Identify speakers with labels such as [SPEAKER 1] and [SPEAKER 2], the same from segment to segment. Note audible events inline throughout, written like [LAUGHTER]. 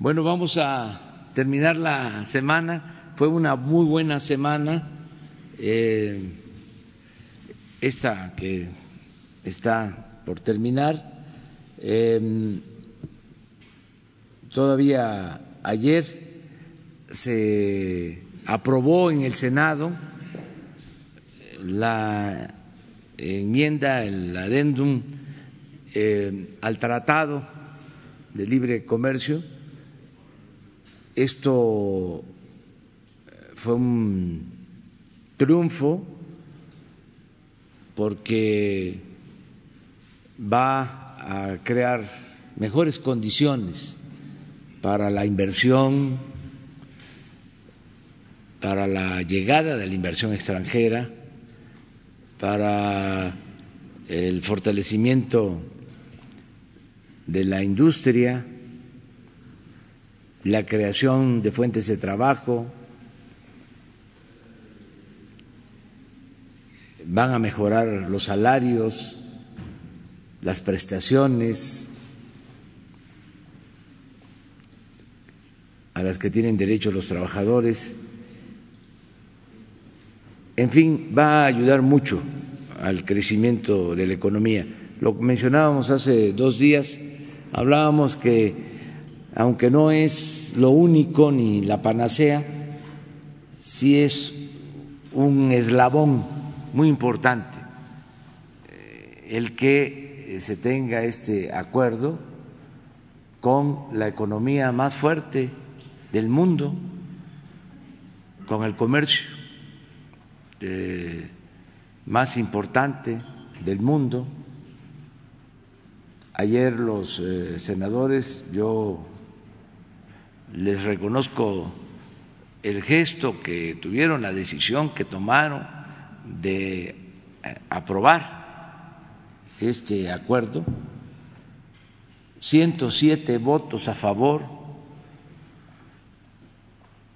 [SPEAKER 1] Bueno, vamos a terminar la semana. Fue una muy buena semana. Eh, esta que está por terminar. Eh, todavía ayer se aprobó en el Senado la enmienda, el adendum eh, al Tratado de Libre Comercio. Esto fue un triunfo porque va a crear mejores condiciones para la inversión, para la llegada de la inversión extranjera, para el fortalecimiento de la industria, la creación de fuentes de trabajo, van a mejorar los salarios, las prestaciones a las que tienen derecho los trabajadores. En fin, va a ayudar mucho al crecimiento de la economía. Lo mencionábamos hace dos días, hablábamos que aunque no es lo único ni la panacea, sí es un eslabón muy importante eh, el que se tenga este acuerdo con la economía más fuerte del mundo, con el comercio eh, más importante del mundo. Ayer los eh, senadores, yo les reconozco el gesto que tuvieron, la decisión que tomaron de eh, aprobar este acuerdo, 107 votos a favor,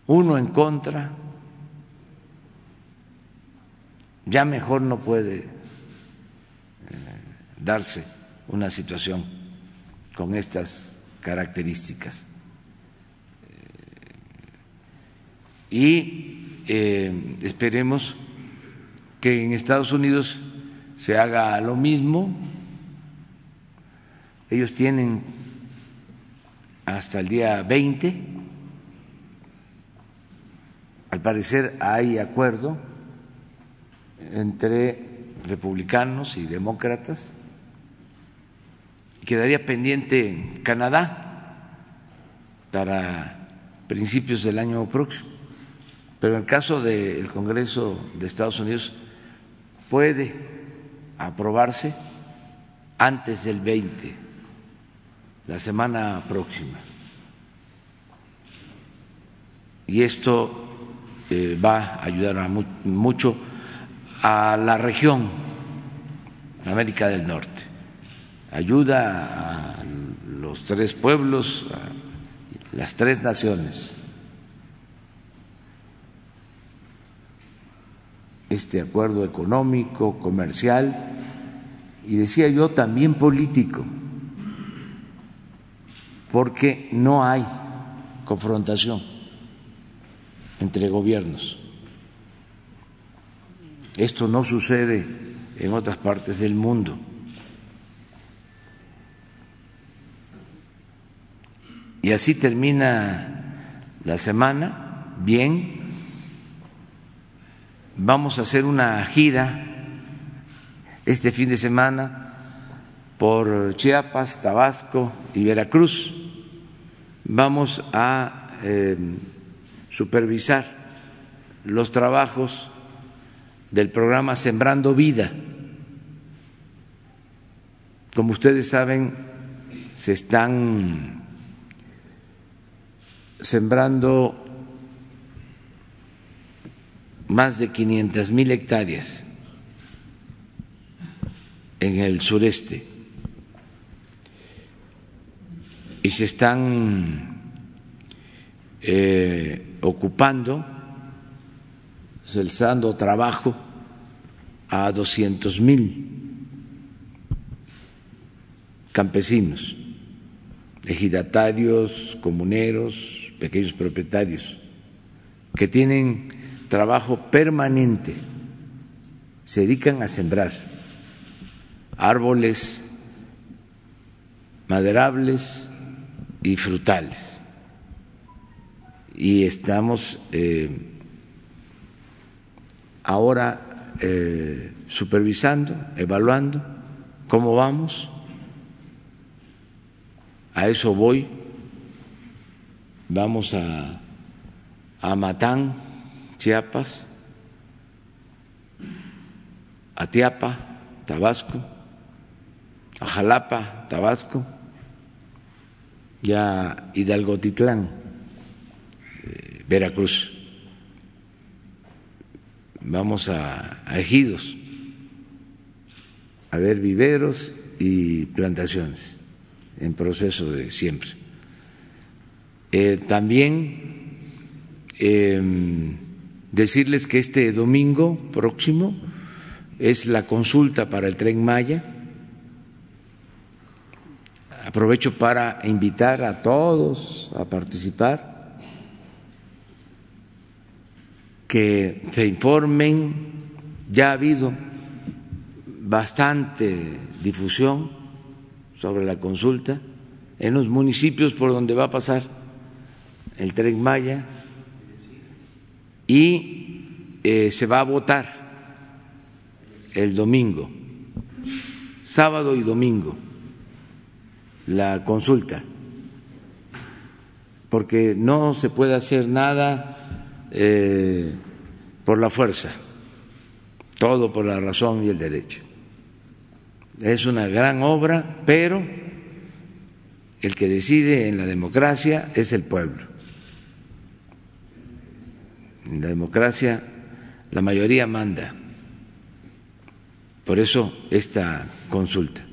[SPEAKER 1] uno en contra, ya mejor no puede eh, darse una situación con estas características. Y eh, esperemos que en Estados Unidos se haga lo mismo. Ellos tienen hasta el día 20. Al parecer hay acuerdo entre republicanos y demócratas. Quedaría pendiente Canadá para principios del año próximo. Pero en el caso del Congreso de Estados Unidos puede aprobarse antes del 20, la semana próxima. Y esto eh, va a ayudar mucho a la región, América del Norte. Ayuda a los tres pueblos, a las tres naciones. Este acuerdo económico, comercial y decía yo también político, porque no hay confrontación entre gobiernos. Esto no sucede en otras partes del mundo. Y así termina la semana, bien, Vamos a hacer una gira este fin de semana por Chiapas, Tabasco y Veracruz. Vamos a eh, supervisar los trabajos del programa Sembrando Vida. Como ustedes saben, se están sembrando más de 500 mil hectáreas en el sureste. Y se están eh, ocupando, dando trabajo a 200 mil campesinos ejidatarios, comuneros, pequeños propietarios, que tienen trabajo permanente, se dedican a sembrar árboles maderables y frutales. Y estamos eh, ahora eh, supervisando, evaluando cómo vamos. A eso voy. Vamos a, a Matán, Chiapas, a Tabasco, a Jalapa, Tabasco, y a Hidalgo Titlán, eh, Veracruz. Vamos a, Ejidos a ver viveros y plantaciones en proceso de siempre. Eh, también em, decirles que este domingo próximo es la consulta para el tren Maya. Aprovecho para invitar a todos a participar, que se informen, ya ha habido bastante difusión sobre la consulta en los municipios por donde va a pasar el tren Maya y eh, se va a votar el domingo, sábado y domingo la consulta, porque no se puede hacer nada eh, por la fuerza, todo por la razón y el derecho. Es una gran obra, pero el que decide en la democracia es el pueblo. En la democracia la mayoría manda. Por eso esta consulta.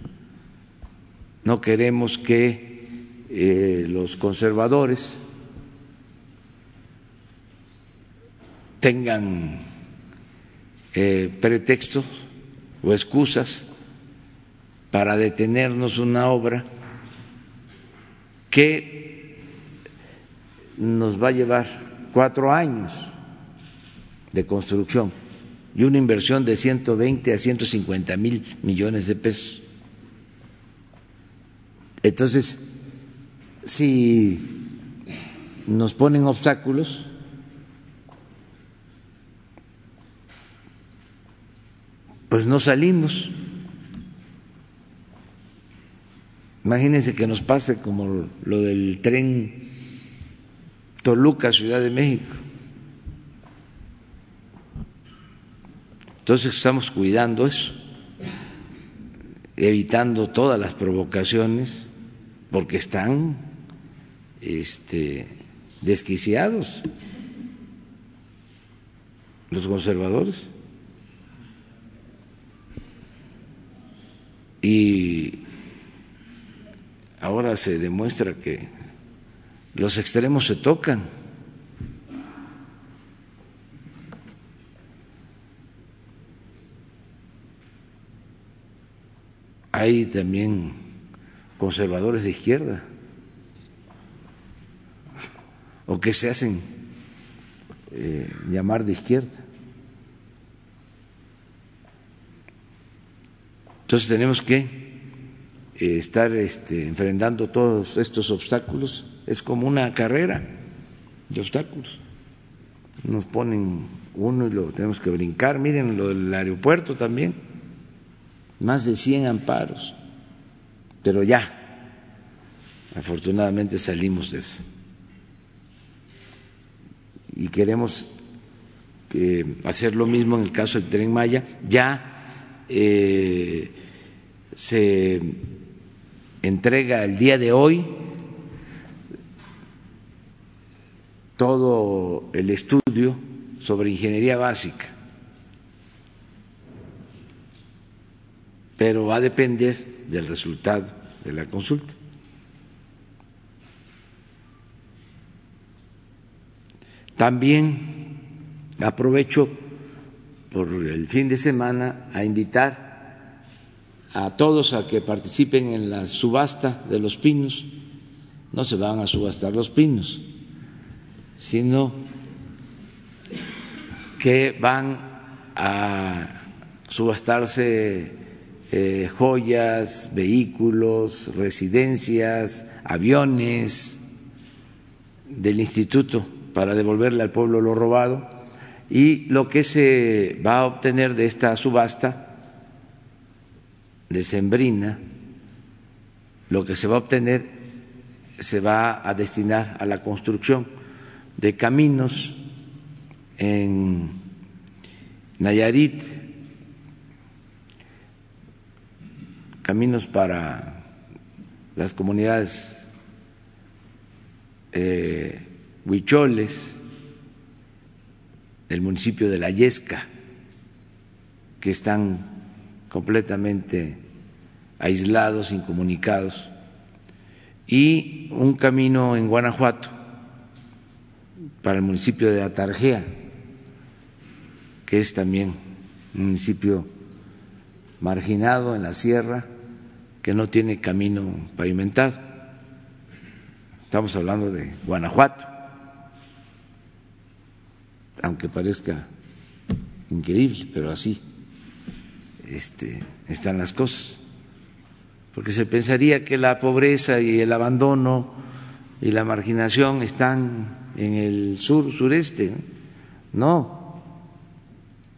[SPEAKER 1] No queremos que eh, los conservadores tengan eh, pretextos o excusas para detenernos una obra que nos va a llevar cuatro años de construcción y una inversión de 120 a 150 mil millones de pesos. Entonces, si nos ponen obstáculos, pues no salimos. Imagínense que nos pase como lo del tren Toluca, Ciudad de México. Entonces estamos cuidando eso, evitando todas las provocaciones porque están este, desquiciados los conservadores. Y ahora se demuestra que los extremos se tocan. Hay también conservadores de izquierda o que se hacen eh, llamar de izquierda. Entonces tenemos que eh, estar este, enfrentando todos estos obstáculos. Es como una carrera de obstáculos. Nos ponen uno y lo tenemos que brincar. Miren lo del aeropuerto también. Más de 100 amparos pero ya, afortunadamente salimos de eso. Y queremos hacer lo mismo en el caso del tren Maya. Ya eh, se entrega el día de hoy todo el estudio sobre ingeniería básica, pero va a depender del resultado de la consulta. También aprovecho por el fin de semana a invitar a todos a que participen en la subasta de los pinos no se van a subastar los pinos, sino que van a subastarse eh, joyas, vehículos, residencias, aviones del instituto para devolverle al pueblo lo robado. Y lo que se va a obtener de esta subasta de Sembrina, lo que se va a obtener se va a destinar a la construcción de caminos en Nayarit, caminos para las comunidades eh, huicholes del municipio de La Yesca, que están completamente aislados, incomunicados, y un camino en Guanajuato para el municipio de Atarjea, que es también un municipio marginado en la sierra, que no tiene camino pavimentado. Estamos hablando de Guanajuato, aunque parezca increíble, pero así este, están las cosas. Porque se pensaría que la pobreza y el abandono y la marginación están en el sur, sureste. No,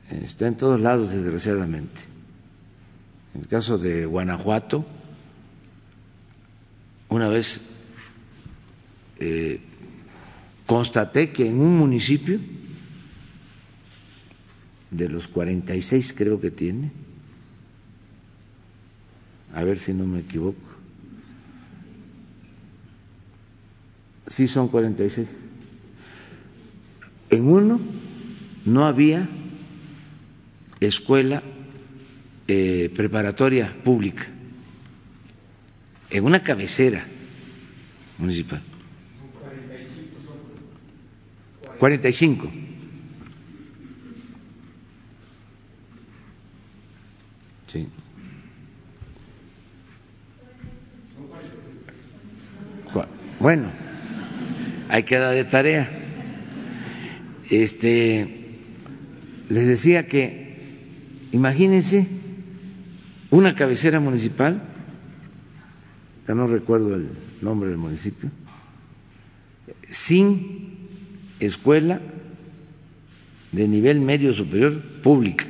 [SPEAKER 1] está en todos lados, desgraciadamente. En el caso de Guanajuato, una vez eh, constaté que en un municipio, de los 46 creo que tiene, a ver si no me equivoco. Sí son 46. En uno no había escuela eh, preparatoria pública, en una cabecera municipal. 45. Sí. Bueno, hay que dar de tarea. Este, les decía que, imagínense, una cabecera municipal, no recuerdo el nombre del municipio, sin escuela de nivel medio superior pública,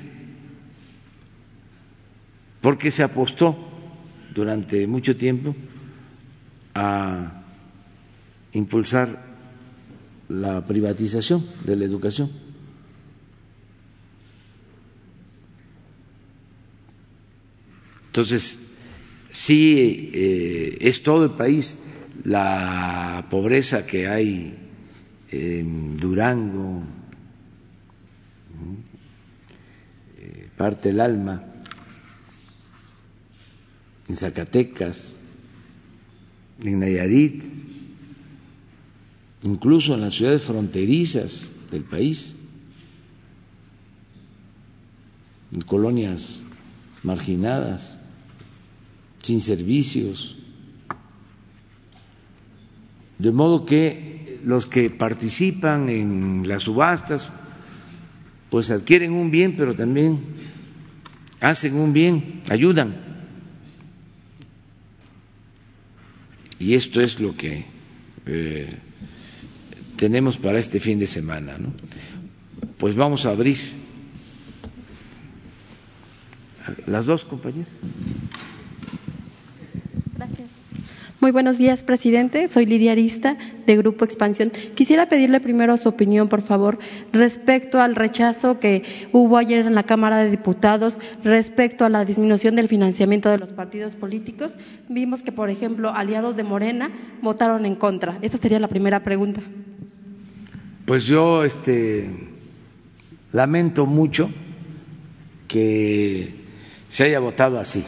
[SPEAKER 1] porque se apostó durante mucho tiempo a impulsar la privatización de la educación. Entonces, sí eh, es todo el país la pobreza que hay en Durango, eh, parte del alma, en Zacatecas, en Nayarit, incluso en las ciudades fronterizas del país, en colonias marginadas, sin servicios. De modo que los que participan en las subastas, pues adquieren un bien, pero también hacen un bien, ayudan. Y esto es lo que eh, tenemos para este fin de semana. ¿no? Pues vamos a abrir. Las dos compañeras.
[SPEAKER 2] Muy buenos días, presidente. Soy Lidia Arista, de Grupo Expansión. Quisiera pedirle primero su opinión, por favor, respecto al rechazo que hubo ayer en la Cámara de Diputados respecto a la disminución del financiamiento de los partidos políticos. Vimos que, por ejemplo, aliados de Morena votaron en contra. Esta sería la primera pregunta.
[SPEAKER 1] Pues yo este, lamento mucho que se haya votado así,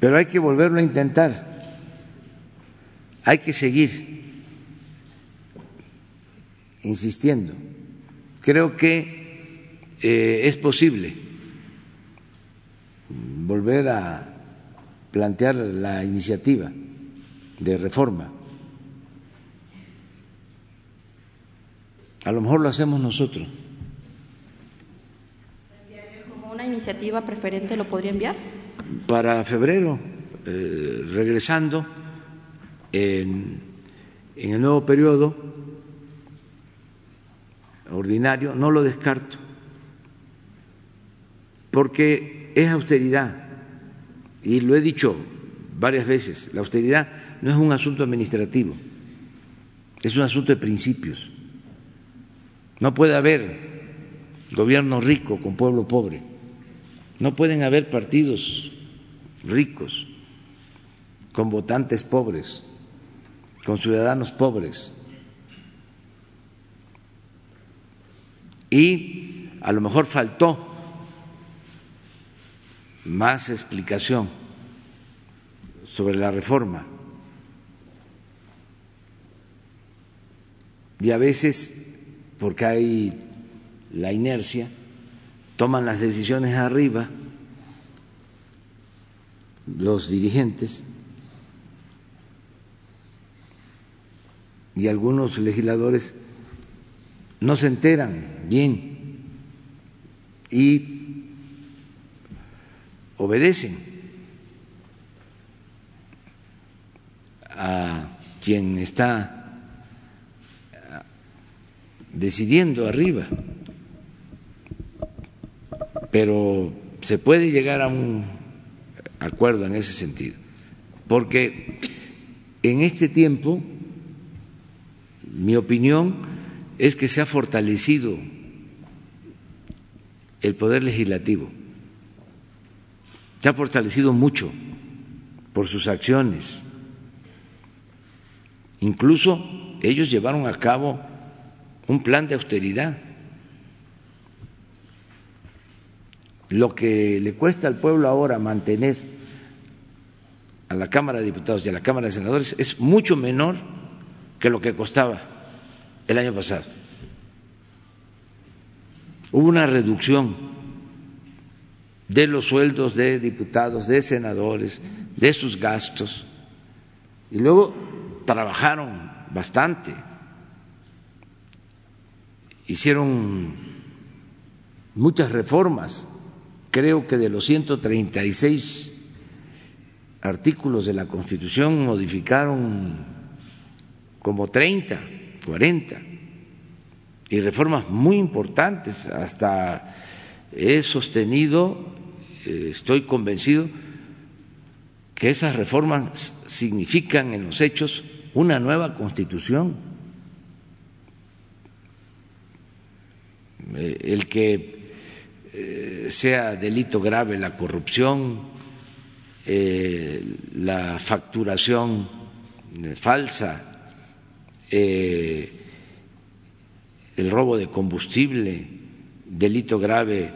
[SPEAKER 1] pero hay que volverlo a intentar, hay que seguir insistiendo. Creo que eh, es posible volver a plantear la iniciativa de reforma. A lo mejor lo hacemos nosotros.
[SPEAKER 2] ¿Como una iniciativa preferente lo podría enviar?
[SPEAKER 1] Para febrero, eh, regresando en, en el nuevo periodo ordinario, no lo descarto, porque es austeridad, y lo he dicho varias veces, la austeridad no es un asunto administrativo, es un asunto de principios. No puede haber gobierno rico con pueblo pobre. No pueden haber partidos ricos con votantes pobres, con ciudadanos pobres. Y a lo mejor faltó más explicación sobre la reforma. Y a veces porque hay la inercia, toman las decisiones arriba los dirigentes y algunos legisladores no se enteran bien y obedecen a quien está decidiendo arriba, pero se puede llegar a un acuerdo en ese sentido, porque en este tiempo mi opinión es que se ha fortalecido el poder legislativo, se ha fortalecido mucho por sus acciones, incluso ellos llevaron a cabo un plan de austeridad. Lo que le cuesta al pueblo ahora mantener a la Cámara de Diputados y a la Cámara de Senadores es mucho menor que lo que costaba el año pasado. Hubo una reducción de los sueldos de diputados, de senadores, de sus gastos, y luego trabajaron bastante hicieron muchas reformas. Creo que de los 136 artículos de la Constitución modificaron como 30, 40, y reformas muy importantes. Hasta he sostenido, eh, estoy convencido, que esas reformas significan en los hechos una nueva constitución Eh, el que eh, sea delito grave la corrupción, eh, la facturación falsa, el robo de combustible, delito grave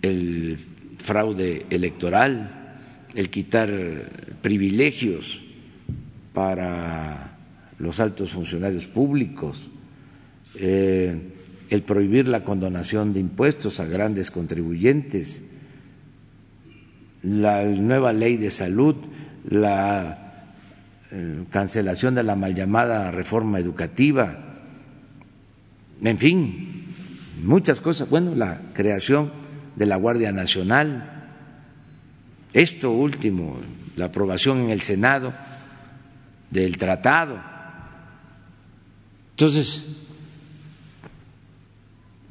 [SPEAKER 1] el fraude electoral, el quitar privilegios para los altos funcionarios públicos, el prohibir la condonación de impuestos a grandes contribuyentes, la nueva ley de salud, la eh, cancelación de la mal llamada reforma educativa, en fin, muchas cosas. Bueno, la creación de la Guardia Nacional, esto último, la aprobación en el Senado del tratado. Entonces,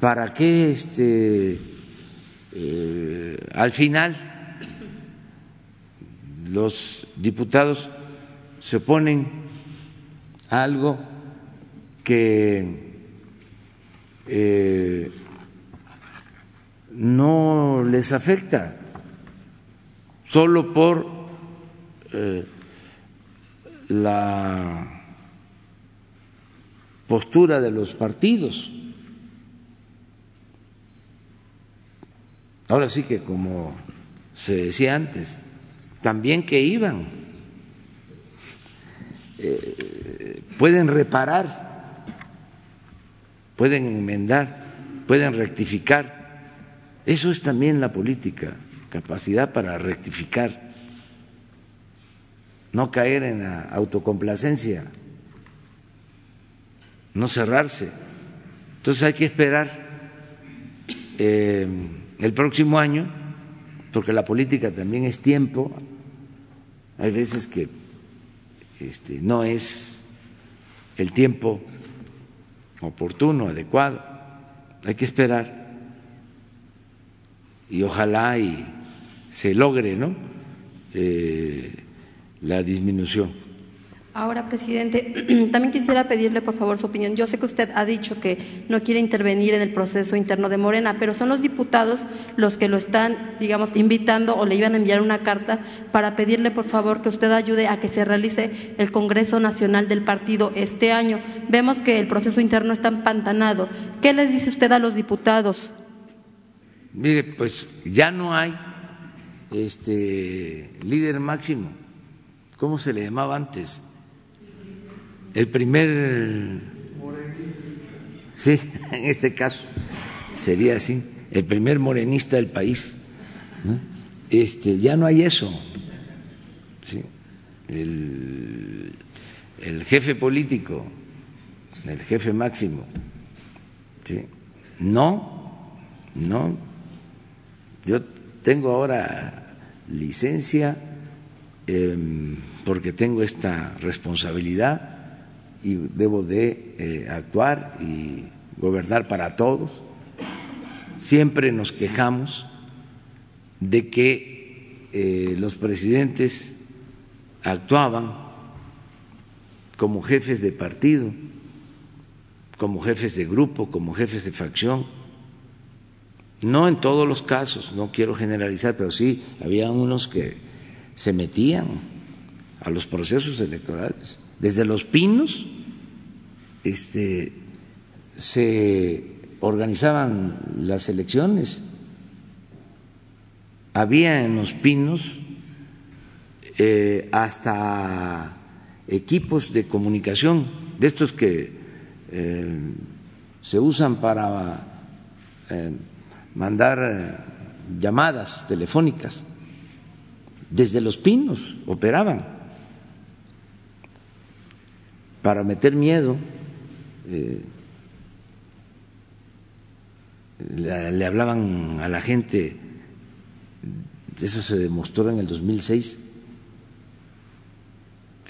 [SPEAKER 1] para qué este, eh, al final los diputados se oponen a algo que eh, no les afecta solo por eh, la postura de los partidos. Ahora sí que como se decía antes, también que iban, eh, pueden reparar, pueden enmendar, pueden rectificar. Eso es también la política, capacidad para rectificar. no caer en la autocomplacencia, no cerrarse. Entonces hay que esperar eh, el próximo año, porque la política también es tiempo. Hay veces que este, no es el tiempo oportuno, adecuado. Hay que esperar y ojalá y se logre, ¿no? Eh, la disminución.
[SPEAKER 2] Ahora, presidente, [CLEARS THROAT] también quisiera pedirle, por favor, su opinión. Yo sé que usted ha dicho que no quiere intervenir en el proceso interno de Morena, pero son los diputados los que lo están, digamos, invitando o le iban a enviar una carta para pedirle, por favor, que usted ayude a que se realice el Congreso Nacional del Partido este año. Vemos que el proceso interno está empantanado. ¿Qué les dice usted a los diputados?
[SPEAKER 1] Mire, pues ya no hay este líder máximo. ¿Cómo se le llamaba antes? El primer, sí, [LAUGHS] en este caso sería así, el primer morenista del país. Este, ya no hay eso. El, el, jefe político, el jefe máximo, ¿sí? no, no. Yo tengo ahora licencia eh, porque tengo esta responsabilidad y debo de eh, actuar y gobernar para todos. Siempre nos quejamos de que eh, los presidentes actuaban como jefes de partido, como jefes de grupo, como jefes de facción. No en todos los casos, no quiero generalizar, pero sí había unos que se metían a los procesos electorales desde Los Pinos este, se organizaban las elecciones. Había en Los Pinos eh, hasta equipos de comunicación, de estos que eh, se usan para eh, mandar llamadas telefónicas. Desde Los Pinos operaban para meter miedo. Eh, le, hablaban a la gente, eso se demostró en el 2006,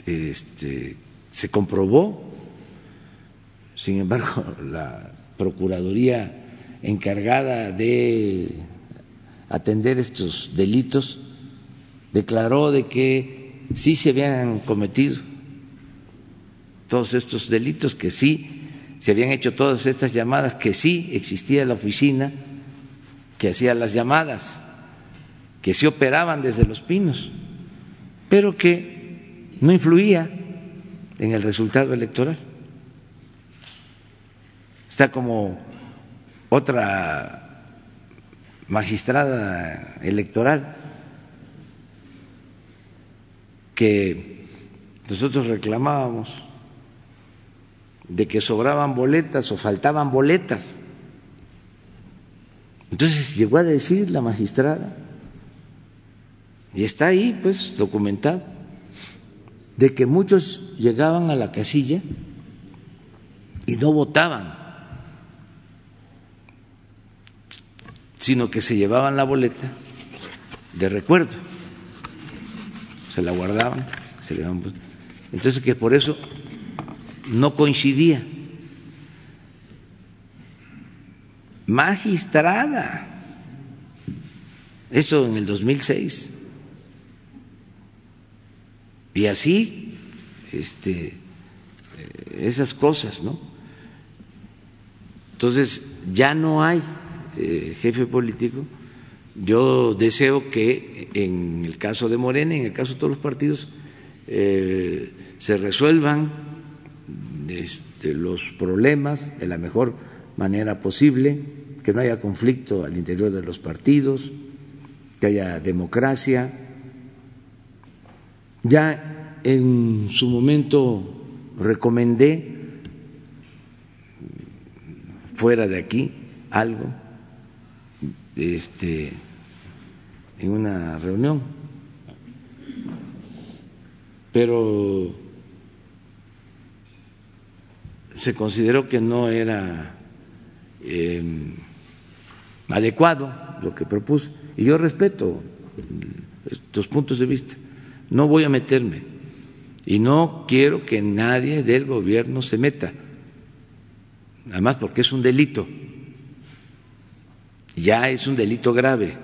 [SPEAKER 1] este, se comprobó, sin embargo, [LAUGHS] la Procuraduría encargada de atender estos delitos declaró de que sí se habían cometido todos estos delitos, que sí se habían hecho todas estas llamadas, que sí existía la oficina que hacía las llamadas, que sí operaban desde los pinos, pero que no influía en el resultado electoral. Está como otra magistrada electoral que nosotros reclamábamos de que sobraban boletas o faltaban boletas. Entonces llegó a decir la magistrada, y está ahí pues documentado, de que muchos llegaban a la casilla y no votaban, sino que se llevaban la boleta de recuerdo, se la guardaban, se llevaban. Entonces que por eso no coincidía. Magistrada. Eso en el 2006. Y así, este, eh, esas cosas, ¿no? Entonces, ya no hay eh, jefe político. Yo deseo que en el caso de Morena, en el caso de todos los partidos, eh, se resuelvan este, los problemas de la mejor manera posible, que no haya conflicto al interior de los partidos, que haya democracia. Ya en su momento recomendé fuera de aquí algo este, en una reunión pero se consideró que no era em, adecuado lo que propuse. Y yo respeto estos puntos de vista. No voy a meterme. Y no quiero que nadie del gobierno se meta. Además, porque es un delito. Ya es un delito grave.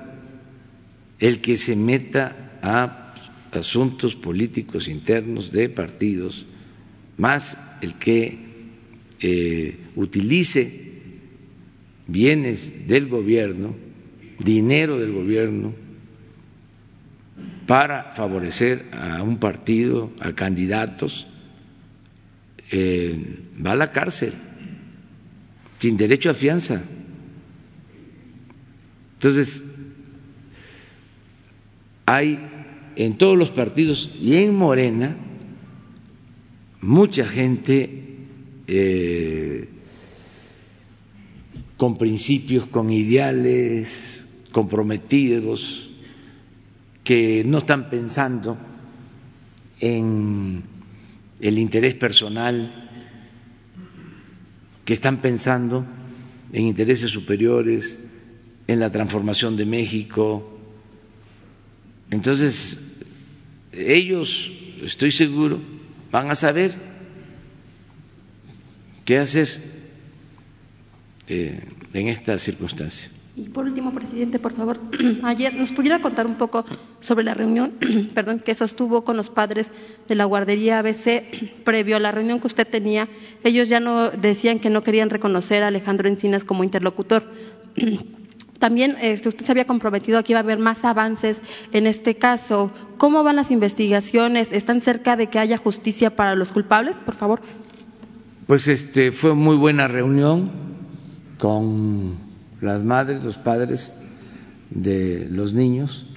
[SPEAKER 1] El que se meta a asuntos políticos internos de partidos, más el que eh, utilice bienes del gobierno, dinero del gobierno, para favorecer a un partido, a candidatos, eh, va a la cárcel, sin derecho a fianza. Entonces, hay en todos los partidos y en Morena mucha gente eh, con principios, con ideales comprometidos, que no están pensando en el interés personal, que están pensando en intereses superiores, en la transformación de México. Entonces, ellos, estoy seguro, van a saber qué hacer eh, en esta circunstancia.
[SPEAKER 2] Y por último, presidente, por favor, [CLEARS THROAT] ayer nos pudiera contar un poco sobre la reunión, [CLEARS THROAT] perdón, que sostuvo con los padres de la guardería ABC [CLEARS THROAT] previo a la reunión que usted tenía. Ellos ya no decían que no querían reconocer a Alejandro Encinas como interlocutor. También este, usted se había comprometido a que iba a haber más avances en este caso. ¿Cómo van las investigaciones? ¿Están cerca de que haya justicia para los culpables? Por favor.
[SPEAKER 1] Pues este fue muy buena reunión con las madres, los padres de los niños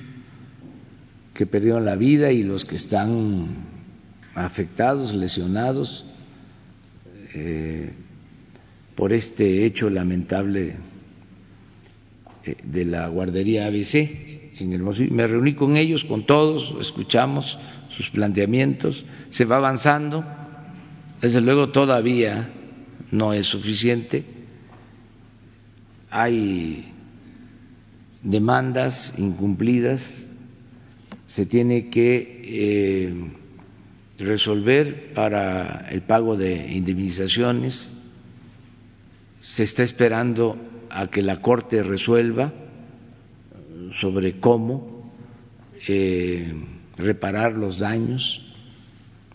[SPEAKER 1] que perdieron la vida y los que están afectados, lesionados eh, por este hecho lamentable eh, de la guardería ABC en el Me reuní con ellos, con todos, escuchamos sus planteamientos, se va avanzando, desde luego todavía no es suficiente. Hay demandas incumplidas, se tiene que eh, resolver para el pago de indemnizaciones, se está esperando a que la Corte resuelva sobre cómo eh, reparar los daños.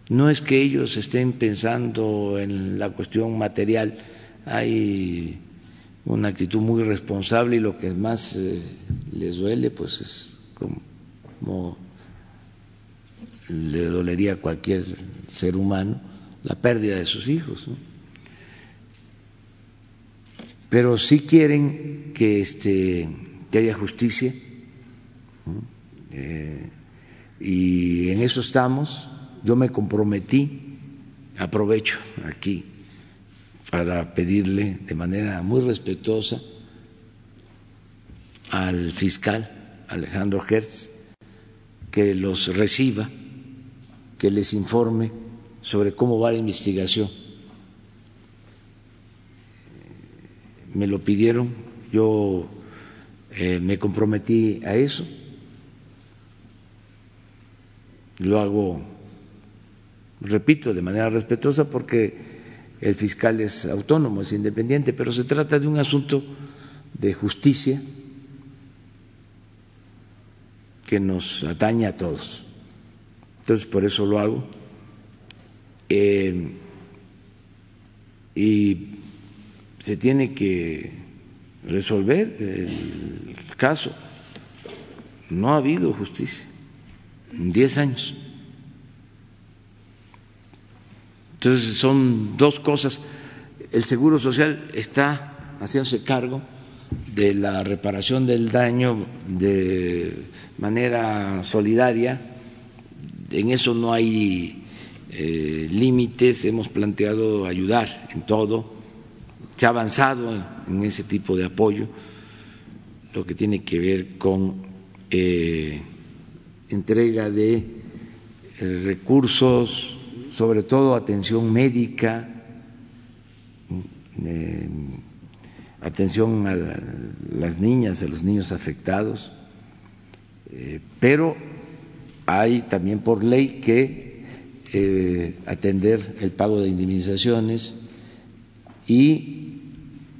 [SPEAKER 1] No es que ellos estén pensando en la cuestión material, hay una actitud muy responsable y lo que más eh, les duele pues es como, le dolería a cualquier ser humano la pérdida de sus hijos. Pero sí quieren que, este, que haya justicia eh, y en eso estamos. Yo me comprometí, aprovecho aquí para pedirle de manera muy respetuosa al fiscal Alejandro Hertz que los reciba, que les informe sobre cómo va la investigación. Me lo pidieron, yo eh, me comprometí a eso, lo hago, repito, de manera respetuosa porque el fiscal es autónomo, es independiente, pero se trata de un asunto de justicia que nos atañe a todos. Entonces, por eso lo hago. Eh, y se tiene que resolver el caso. No ha habido justicia en diez años. Entonces son dos cosas. El Seguro Social está haciéndose cargo de la reparación del daño de manera solidaria. En eso no hay eh, límites, hemos planteado ayudar en todo. Se ha avanzado en, ese tipo de apoyo, lo que tiene que ver con eh, entrega de eh, recursos, sobre todo atención médica, eh, atención a las niñas, a los niños afectados, eh, pero hay también por ley que atender el pago de indemnizaciones y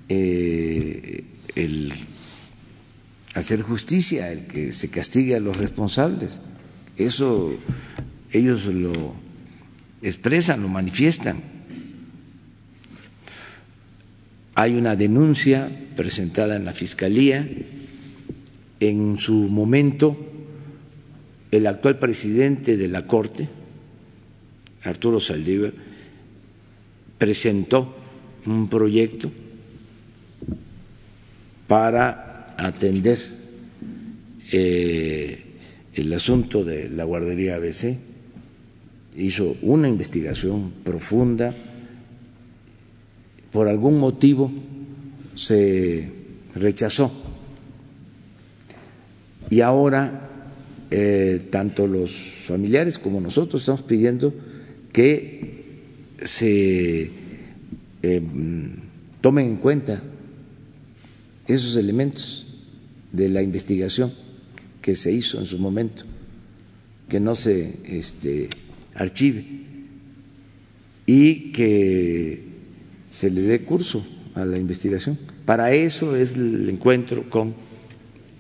[SPEAKER 1] el hacer justicia, el que se castigue a los responsables. Eso ellos lo expresan, lo manifiestan. Hay una denuncia presentada en la Fiscalía. En su momento, el actual presidente de la Corte, Arturo Saldívar, presentó un proyecto para atender eh, el asunto de la guardería ABC, hizo una investigación profunda, por algún motivo se rechazó. Y ahora eh, tanto los familiares como nosotros estamos pidiendo que se eh, tomen en cuenta esos elementos de la investigación que se hizo en su momento, que no se este, archive y que se le dé curso a la investigación. Para eso es el encuentro con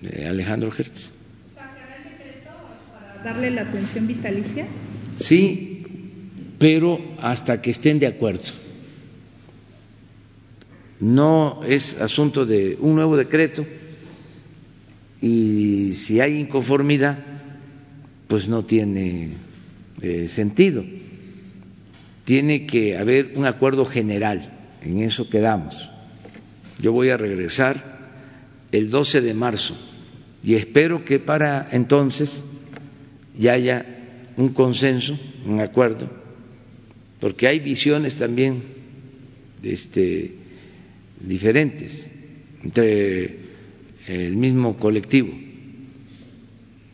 [SPEAKER 1] eh, Alejandro Hertz.
[SPEAKER 3] el decreto para darle la atención vitalicia?
[SPEAKER 1] Sí, pero hasta que estén de acuerdo. No es asunto de un nuevo decreto y si hay inconformidad, pues no tiene eh, sentido. Tiene que haber un acuerdo general, en eso quedamos. Yo voy a regresar el 12 de marzo y espero que para entonces ya haya un consenso, un acuerdo, porque hay visiones también este, diferentes entre el mismo colectivo.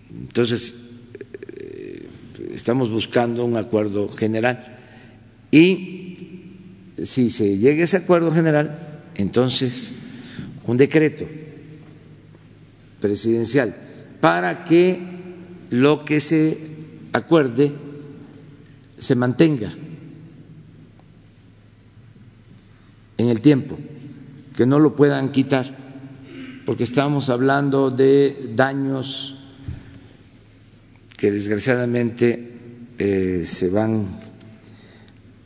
[SPEAKER 1] Entonces, estamos buscando un acuerdo general. Y si se llega a ese acuerdo general, entonces un decreto presidencial para que lo que se acuerde se mantenga en el tiempo, que no lo puedan quitar porque estamos hablando de daños que desgraciadamente eh, se van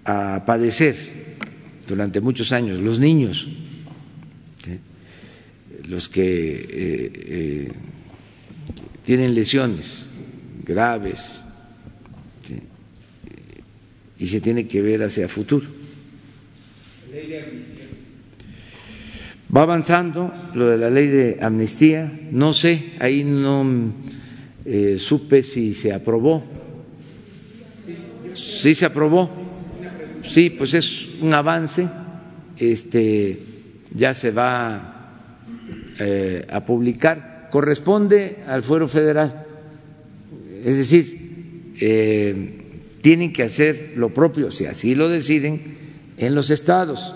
[SPEAKER 1] a padecer durante muchos años, los niños, los que eh, eh, tienen lesiones graves, y se tiene que ver hacia futuro. Va avanzando lo de la ley de amnistía, no sé, ahí no eh, supe si se aprobó. Sí se aprobó. Sí, pues es un avance. Este ya se va eh, a publicar. Corresponde al fuero federal. Es decir, eh, tienen que hacer lo propio, si así lo deciden, en los estados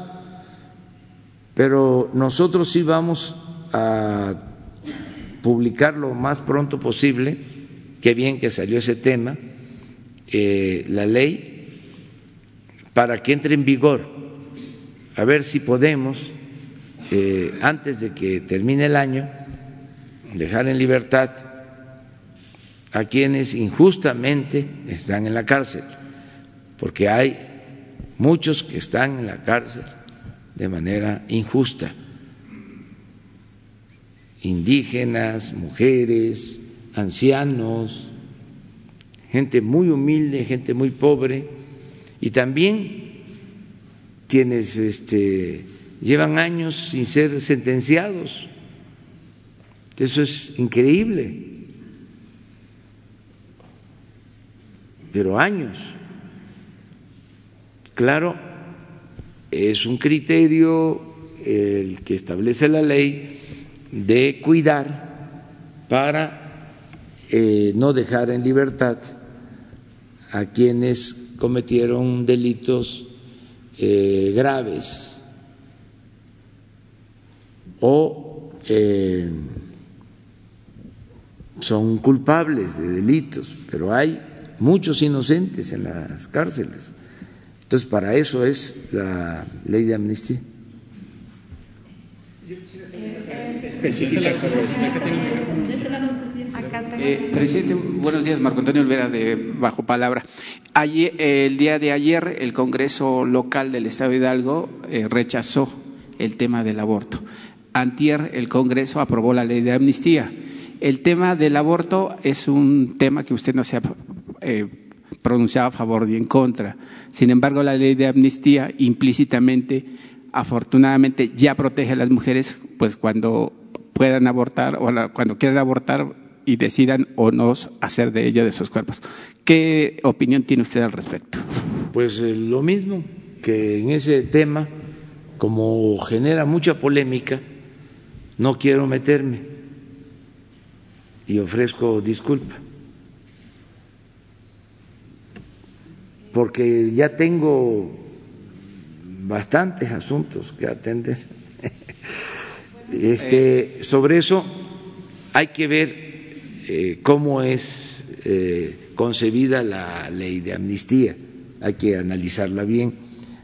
[SPEAKER 1] pero nosotros sí vamos a publicar lo más pronto posible, qué bien que salió ese tema, eh, la ley, para que entre en vigor, a ver si podemos, eh, antes de que termine el año, dejar en libertad a quienes injustamente están en la cárcel, porque hay muchos que están en la cárcel de manera injusta. Indígenas, mujeres, ancianos, gente muy humilde, gente muy pobre y también quienes este, llevan años sin ser sentenciados. Eso es increíble. Pero años. Claro, es un criterio el que establece la ley de cuidar para eh, no dejar en libertad a quienes cometieron delitos eh, graves o eh, son culpables de delitos, pero hay muchos inocentes en las cárceles. Entonces, para eso es la ley de amnistía.
[SPEAKER 4] Específica sobre eh, presidente, buenos días. Marco Antonio Olvera de Bajo Palabra. Ayer, el día de ayer, el Congreso local del Estado de Hidalgo eh, rechazó el tema del aborto. Antier, el Congreso aprobó la ley de amnistía. El tema del aborto es un tema que usted no se ha eh, pronunciado a favor ni en contra. Sin embargo, la ley de amnistía implícitamente, afortunadamente, ya protege a las mujeres, pues cuando puedan abortar o cuando quieran abortar y decidan o no hacer de ella de sus cuerpos. ¿Qué opinión tiene usted al respecto?
[SPEAKER 1] Pues eh, lo mismo que en ese tema, como genera mucha polémica, no quiero meterme y ofrezco disculpa. Porque ya tengo bastantes asuntos que atender. [LAUGHS] Este, sobre eso hay que ver eh, cómo es eh, concebida la ley de amnistía. Hay que analizarla bien.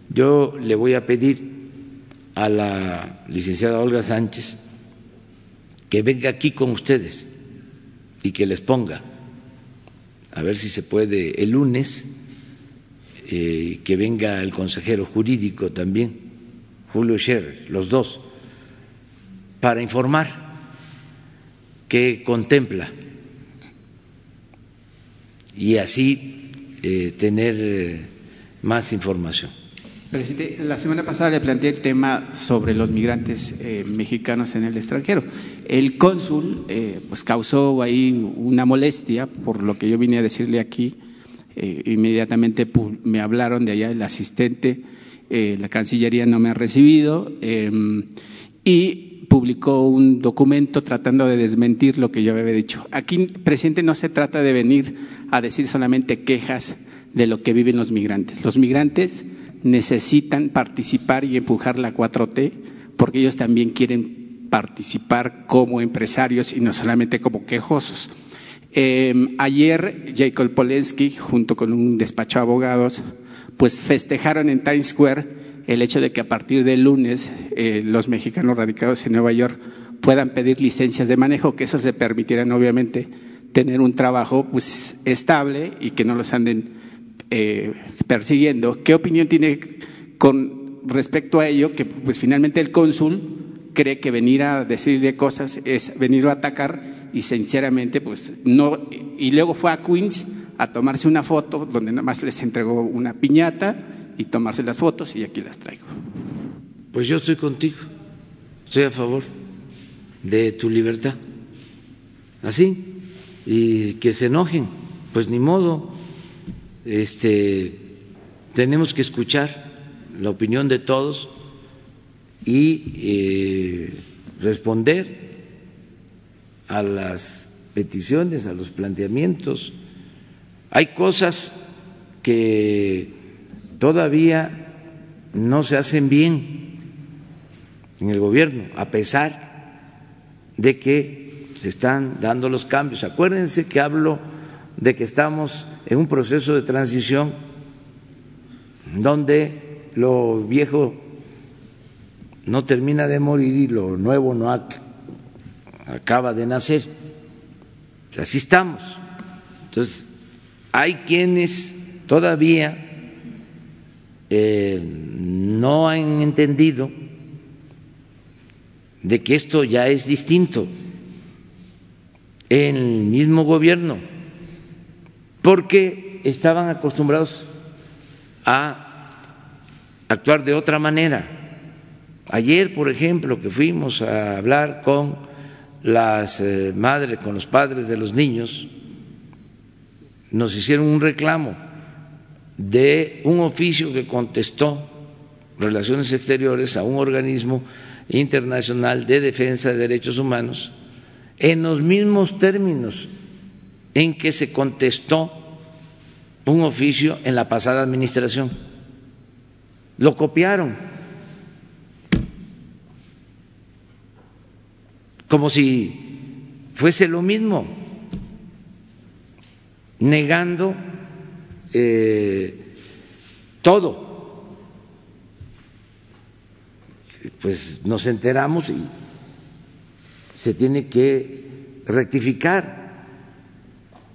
[SPEAKER 1] Yo le voy a pedir a la licenciada Olga Sánchez que venga aquí con ustedes y que les ponga, a ver si se puede el lunes, eh, que venga el consejero jurídico también, Julio Scherer, los dos, para informar qué contempla y así eh, tener eh, más información.
[SPEAKER 4] Presidente, la semana pasada le planteé el tema sobre los migrantes eh, mexicanos en el extranjero. El cónsul pues causó ahí una molestia por lo que yo vine a decirle aquí. inmediatamente me hablaron de allá el asistente, la Cancillería no me ha recibido em, y publicó un documento tratando de desmentir lo que yo había dicho. Aquí, presidente, no se trata de venir a decir solamente quejas de lo que viven los migrantes. Los migrantes necesitan participar y empujar la 4T porque ellos también quieren participar como empresarios y no solamente como quejosos. Em, ayer Jacob Polensky, junto con un despacho de abogados, pues festejaron en Times Square el hecho de que a partir del lunes eh, los mexicanos radicados en Nueva York puedan pedir licencias de manejo, que eso le permitirán obviamente tener un trabajo pues, estable y que no los anden eh, persiguiendo. ¿Qué opinión tiene con respecto a ello? Que pues finalmente el cónsul cree que venir a decirle cosas es venir a atacar y sinceramente pues no y luego fue a Queens a tomarse una foto donde nada más les entregó una piñata y tomarse las fotos y aquí las traigo.
[SPEAKER 1] Pues yo estoy contigo, estoy a favor de tu libertad. Así, y que se enojen, pues ni modo. Este tenemos que escuchar la opinión de todos y eh, responder a las peticiones, a los planteamientos. Hay cosas que todavía no se hacen bien en el gobierno, a pesar de que se están dando los cambios. Acuérdense que hablo de que estamos en un proceso de transición donde lo viejo no termina de morir y lo nuevo no acaba de nacer. Así estamos. Entonces, hay quienes todavía no han entendido de que esto ya es distinto en el mismo gobierno, porque estaban acostumbrados a actuar de otra manera. Ayer, por ejemplo, que fuimos a hablar con las eh, madres, con los padres de los niños, nos hicieron un reclamo de un oficio que contestó Relaciones Exteriores a un organismo internacional de defensa de derechos humanos en los mismos términos en que se contestó un oficio en la pasada administración. Lo copiaron. Como si fuese lo mismo, negando eh, todo. Pues nos enteramos y se tiene que rectificar.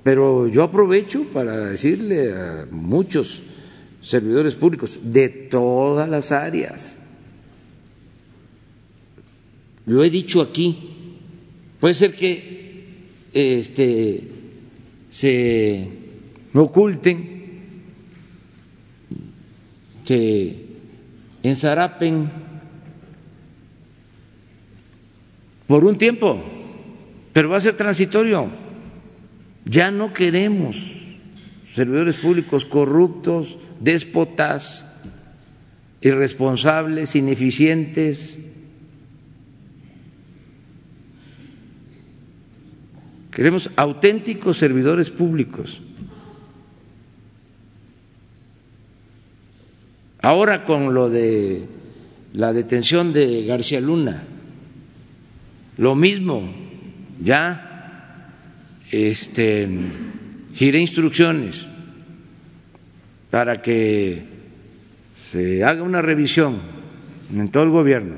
[SPEAKER 1] Pero yo aprovecho para decirle a muchos servidores públicos de todas las áreas, lo he dicho aquí, puede ser que este, se oculten, se ensarapen por un tiempo, pero va a ser transitorio. Ya no queremos servidores públicos corruptos, déspotas, irresponsables, ineficientes. Queremos auténticos servidores públicos. Ahora con lo de la detención de García Luna, lo mismo, ya este, giré instrucciones para que se haga una revisión en todo el gobierno.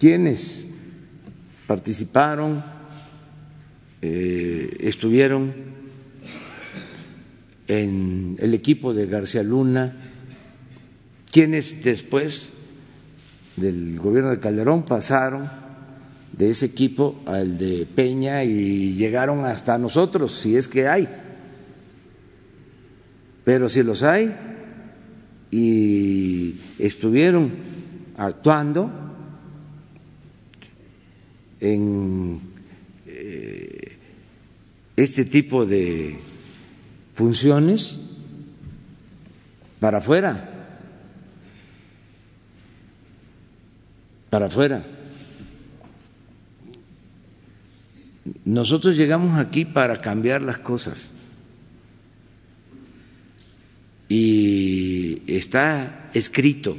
[SPEAKER 1] Quienes participaron, eh, estuvieron en el equipo de García Luna, quienes después del gobierno de Calderón pasaron de ese equipo al de Peña y llegaron hasta nosotros, si es que hay. Pero si los hay y estuvieron actuando en eh, este tipo de funciones para afuera, para afuera. Nosotros llegamos aquí para cambiar las cosas. Y está escrito,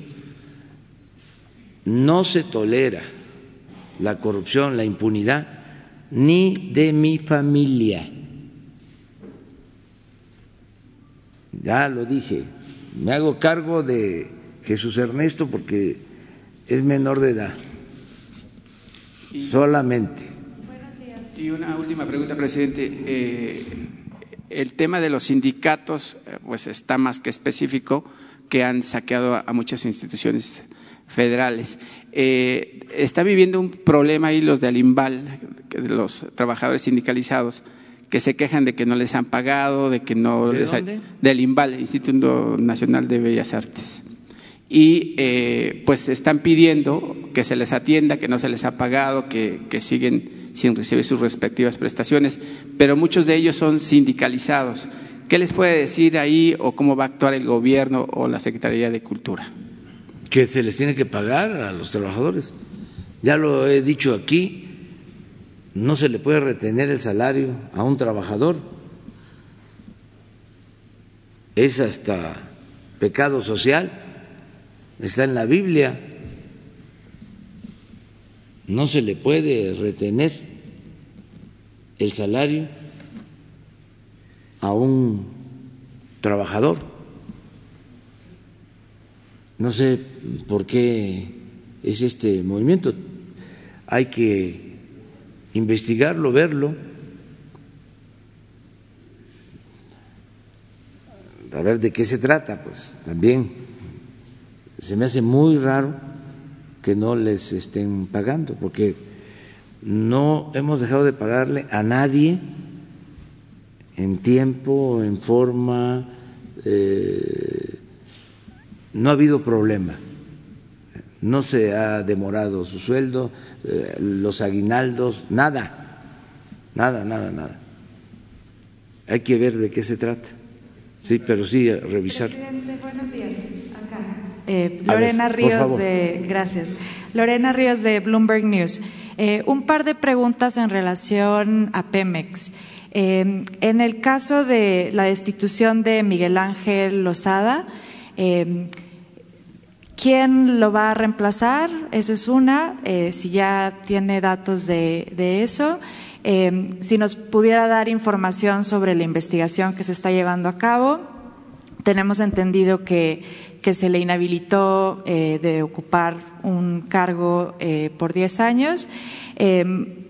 [SPEAKER 1] no se tolera la corrupción, la impunidad, ni de mi familia. Ya lo dije, me hago cargo de Jesús Ernesto porque es menor de edad, solamente.
[SPEAKER 4] Y una última pregunta, presidente. Eh, el tema de los sindicatos, eh, pues está más que específico, que han saqueado a, muchas instituciones federales. Eh, está viviendo un problema ahí los de Alimbal, los trabajadores sindicalizados, que se quejan de que no les han pagado, de que no
[SPEAKER 1] ¿De
[SPEAKER 4] les
[SPEAKER 1] dónde?
[SPEAKER 4] del Imbal, Instituto Nacional de Bellas Artes. Y pues están pidiendo que se les atienda, que no se les ha pagado, que, que siguen sin recibir sus respectivas prestaciones, pero muchos de ellos son sindicalizados. ¿Qué les puede decir ahí o cómo va a actuar el gobierno o la Secretaría de Cultura?
[SPEAKER 1] Que se les tiene que pagar a los trabajadores. Ya lo he dicho aquí, no se le puede retener el salario a un trabajador. Es hasta pecado social, está en la Biblia no se le puede retener el salario a un trabajador. No sé por qué es este movimiento. Hay que investigarlo, verlo, a ver de qué se trata, pues también. Se me hace muy raro que no les estén pagando, porque no hemos dejado de pagarle a nadie en tiempo, en forma, eh, no ha habido problema, no se ha demorado su sueldo, eh, los aguinaldos, nada, nada, nada, nada. Hay que ver de qué se trata. Sí, pero sí, revisar.
[SPEAKER 5] Presidente, buenos días. Acá. Eh, Lorena
[SPEAKER 1] ver,
[SPEAKER 5] Ríos de gracias. Lorena Ríos de Bloomberg News. Eh, un par de preguntas en relación a Pemex. Eh, en el caso de la destitución de Miguel Ángel Lozada, eh, ¿quién lo va a reemplazar? Esa es una, eh, si ya tiene datos de, eso. Eh, si nos pudiera dar información sobre la investigación que se está llevando a cabo. Tenemos entendido que, que se le inhabilitó eh, de ocupar un cargo eh, por 10 años. Eh,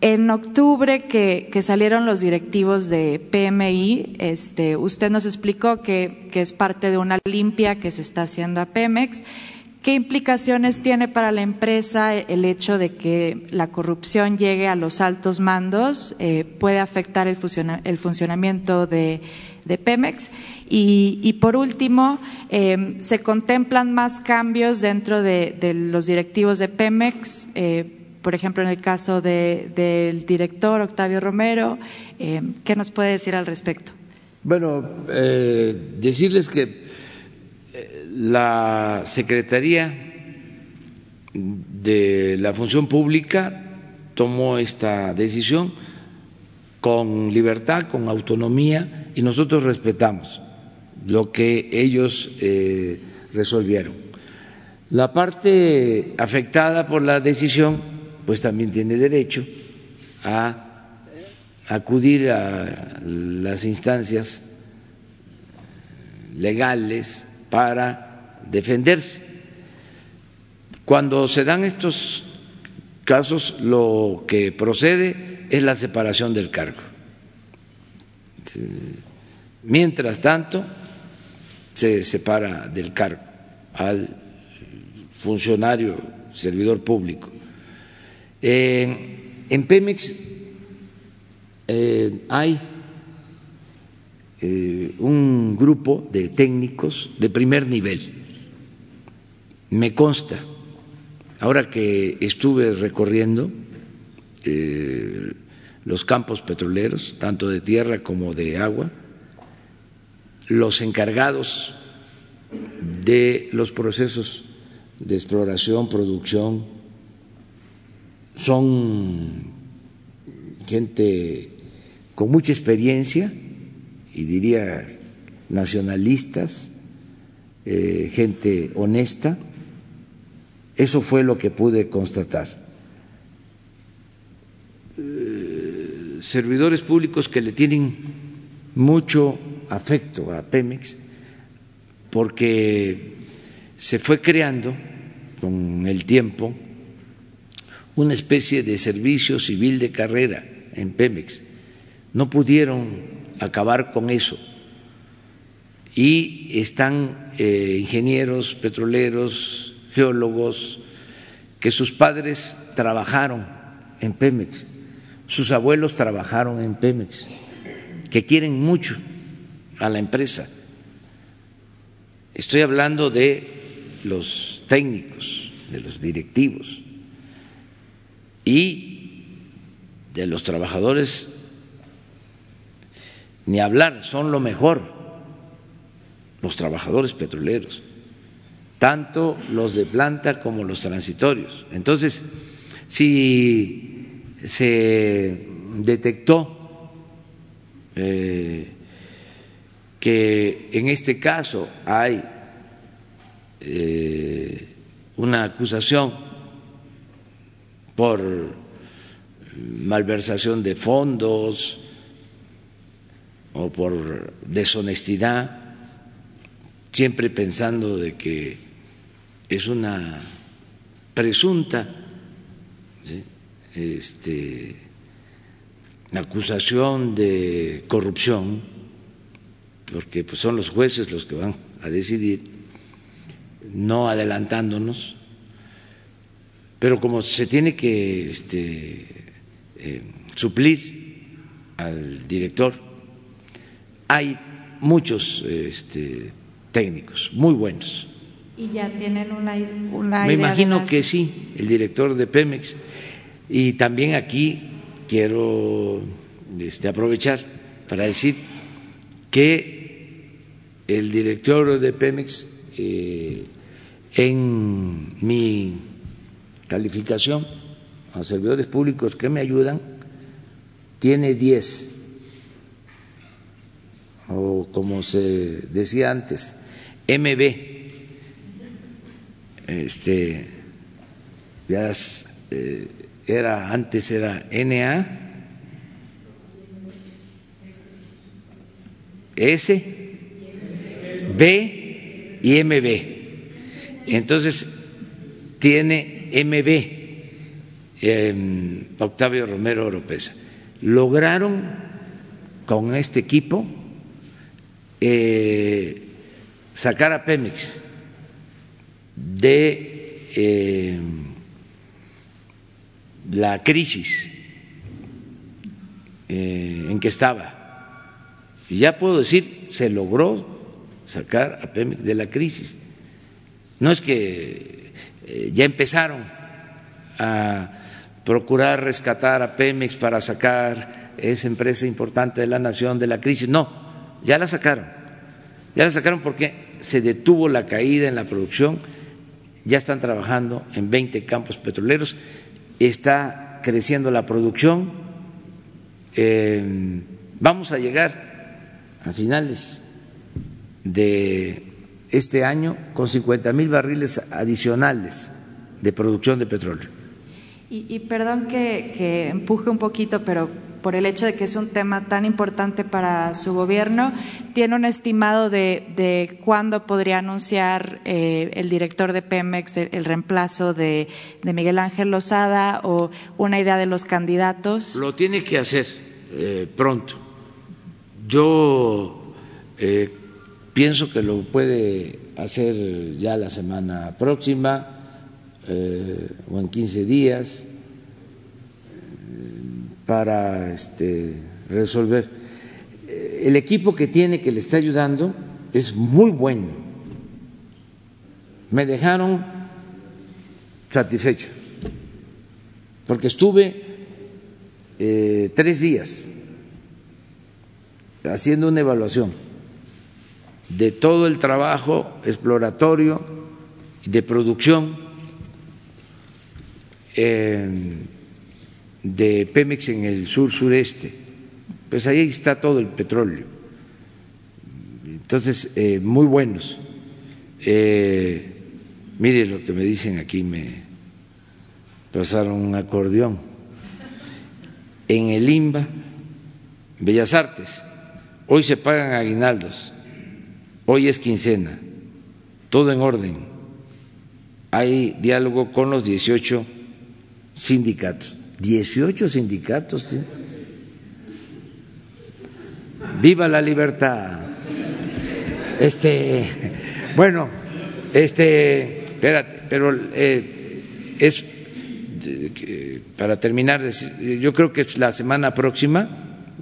[SPEAKER 5] en octubre que, salieron los directivos de PMI, este, usted nos explicó que, es parte de una limpia que se está haciendo a Pemex. ¿Qué implicaciones tiene para la empresa el hecho de que la corrupción llegue a los altos mandos? Eh, ¿Puede afectar el, funciona, el funcionamiento de, Pemex? Y, por último, eh, ¿se contemplan más cambios dentro de, de los directivos de Pemex? Eh, por ejemplo, en el caso de, del director Octavio Romero, ¿qué nos puede decir al respecto?
[SPEAKER 1] Bueno, decirles que la Secretaría de la Función Pública tomó esta decisión con libertad, con autonomía y nosotros respetamos lo que ellos eh, resolvieron. La parte afectada por la decisión pues también tiene derecho a acudir a las instancias legales para defenderse. Cuando se dan estos casos, lo que procede es la separación del cargo. Mientras tanto, se separa del cargo al funcionario, servidor público. Eh, en Pemex eh, hay eh, un grupo de técnicos de primer nivel. Me consta, ahora que estuve recorriendo los campos petroleros, tanto de tierra como de agua, los encargados de los procesos de exploración, producción, son gente con mucha experiencia y diría nacionalistas, eh, gente honesta, eso fue lo que pude constatar. Eh, servidores públicos que le tienen mucho afecto a Pemex porque se fue creando con el tiempo una especie de servicio civil de carrera en Pemex. No pudieron acabar con eso y están eh, ingenieros petroleros, geólogos, que sus padres trabajaron en Pemex, sus abuelos trabajaron en Pemex, que quieren mucho a la empresa. Estoy hablando de los técnicos, de los directivos y de los trabajadores, ni hablar, son lo mejor, los trabajadores petroleros tanto los de planta como los transitorios. Entonces, si se detectó eh, que en este caso hay eh, una acusación por malversación de fondos o por deshonestidad, siempre pensando de que es una presunta este, acusación de corrupción, porque pues, son los jueces los que van a decidir, no adelantándonos, pero como se tiene que este, eh, suplir al director, hay muchos este, técnicos muy buenos
[SPEAKER 5] y ya tienen una, una
[SPEAKER 1] Me imagino que sí, el director de Pemex. Y también aquí quiero este, aprovechar para decir que el director de Pemex, eh, en mi calificación a servidores públicos que me ayudan, tiene 10 o como se decía antes, MB, este, ya eh, era antes era NA, S, B y MB. Entonces tiene MB, eh, Octavio Romero Oropesa. Lograron con este equipo eh, sacar a Pemex de eh, la crisis eh, en que estaba. Y ya puedo decir, se logró sacar a Pemex de la crisis. No es que ya empezaron a procurar rescatar a Pemex para sacar esa empresa importante de la nación de la crisis, no ya la sacaron. Ya la sacaron porque se detuvo la caída en la producción, ya están trabajando en 20 campos petroleros, está creciendo la producción, eh, vamos a llegar a finales de este año con 50 mil barriles adicionales de producción de petróleo.
[SPEAKER 5] Y, perdón que empuje un poquito, pero por el hecho de que es un tema tan importante para su gobierno, ¿tiene un estimado de, cuándo podría anunciar eh, el director de Pemex el, reemplazo de, Miguel Ángel Lozada o una idea de los candidatos?
[SPEAKER 1] Lo tiene que hacer eh, pronto. Yo eh, pienso que lo puede hacer ya la semana próxima o en 15 días para este, resolver. El equipo que tiene que le está ayudando es muy bueno. Me dejaron satisfecho, porque estuve eh, tres días haciendo una evaluación de todo el trabajo exploratorio de producción. Eh, de Pemex en el sur sureste, pues ahí está todo el petróleo. Entonces, eh, muy buenos. Eh, mire lo que me dicen aquí, me pasaron un acordeón. En el IMBA, Bellas Artes, hoy se pagan aguinaldos, hoy es quincena, todo en orden. Hay diálogo con los 18 sindicatos. 18 sindicatos. Viva la libertad. Este, bueno, este, espérate, pero eh, es para terminar, yo creo que la semana próxima,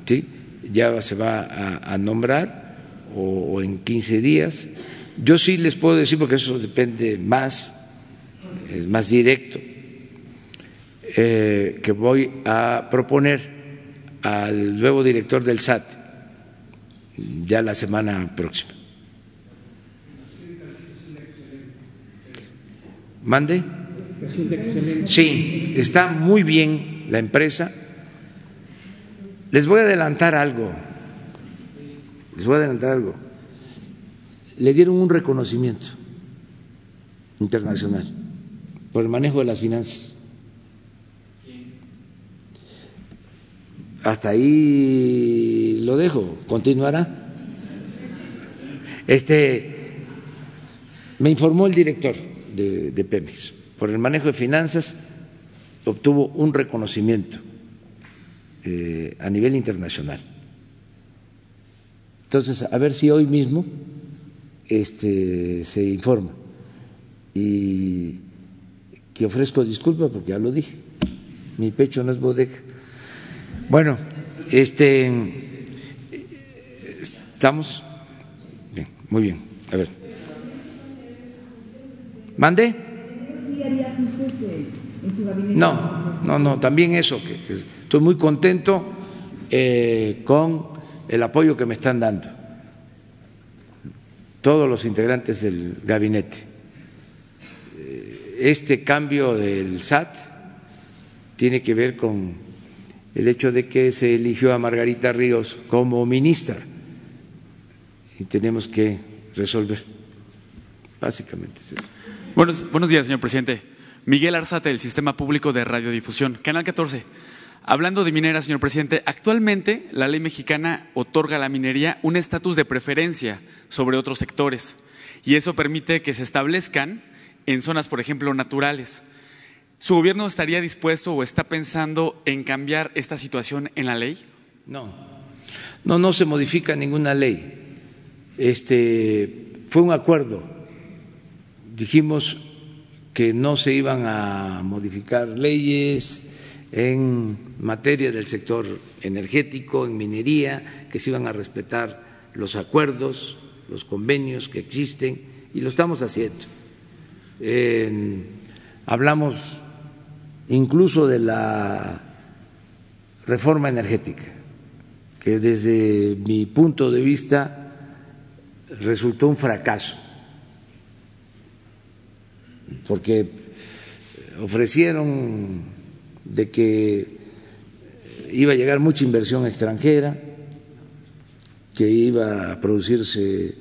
[SPEAKER 1] sí, ya se va a, nombrar o, en 15 días. Yo sí les puedo decir porque eso depende más, es más directo eh, que voy a proponer al nuevo director del SAT ya la semana próxima. ¿Mande? Sí, está muy bien la empresa. Les voy a adelantar algo. Les voy a adelantar algo. Le dieron un reconocimiento internacional por el manejo de las finanzas. Hasta ahí lo dejo, continuará. Este me informó el director de, Pemex por el manejo de finanzas obtuvo un reconocimiento eh, a nivel internacional. Entonces, a ver si hoy mismo este, se informa y que ofrezco disculpas porque ya lo dije, mi pecho no es bodega. Bueno, este estamos bien, muy bien. A ver. ¿Mande? No, no, no, también eso, que, estoy muy contento eh, con el apoyo que me están dando todos los integrantes del gabinete. Eh, este cambio del SAT tiene que ver con el hecho de que se eligió a Margarita Ríos como ministra y tenemos que resolver. Básicamente es eso.
[SPEAKER 6] Buenos, buenos días, señor presidente. Miguel Arzate, del Sistema Público de Radiodifusión, Canal 14. Hablando de minera, señor presidente, actualmente la ley mexicana otorga a la minería un estatus de preferencia sobre otros sectores y eso permite que se establezcan en zonas, por ejemplo, naturales. ¿Su gobierno estaría dispuesto o está pensando en cambiar esta situación en la ley?
[SPEAKER 1] No, no, no se modifica ninguna ley. Este fue un acuerdo. Dijimos que no se iban a modificar leyes en materia del sector energético, en minería, que se iban a respetar los acuerdos, los convenios que existen, y lo estamos haciendo. hablamos incluso de la reforma energética, que desde mi punto de vista resultó un fracaso, porque ofrecieron de que iba a llegar mucha inversión extranjera, que iba a producirse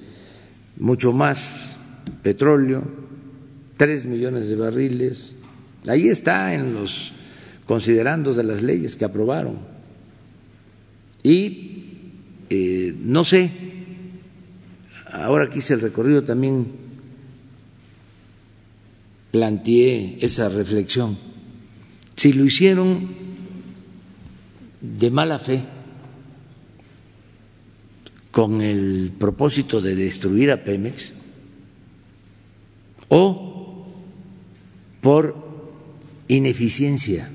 [SPEAKER 1] mucho más petróleo, tres millones de barriles. Ahí está en los considerandos de las leyes que aprobaron. Y eh, no sé, ahora que hice el recorrido también planteé esa reflexión. Si lo hicieron de mala fe, con el propósito de destruir a Pemex, o por ineficiencia.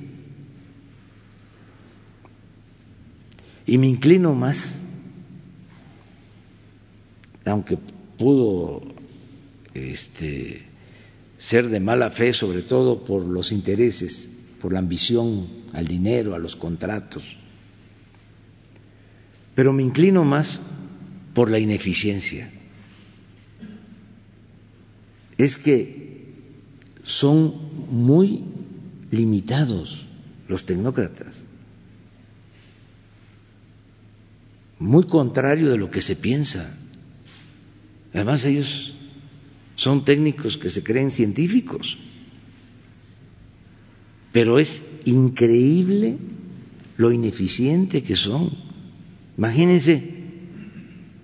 [SPEAKER 1] Y me inclino más, aunque pudo este, ser de mala fe, sobre todo por los intereses, por la ambición al dinero, a los contratos, pero me inclino más por la ineficiencia. Es que son muy limitados los tecnócratas, muy contrario de lo que se piensa. Además ellos son técnicos que se creen científicos, pero es increíble lo ineficiente que son. Imagínense,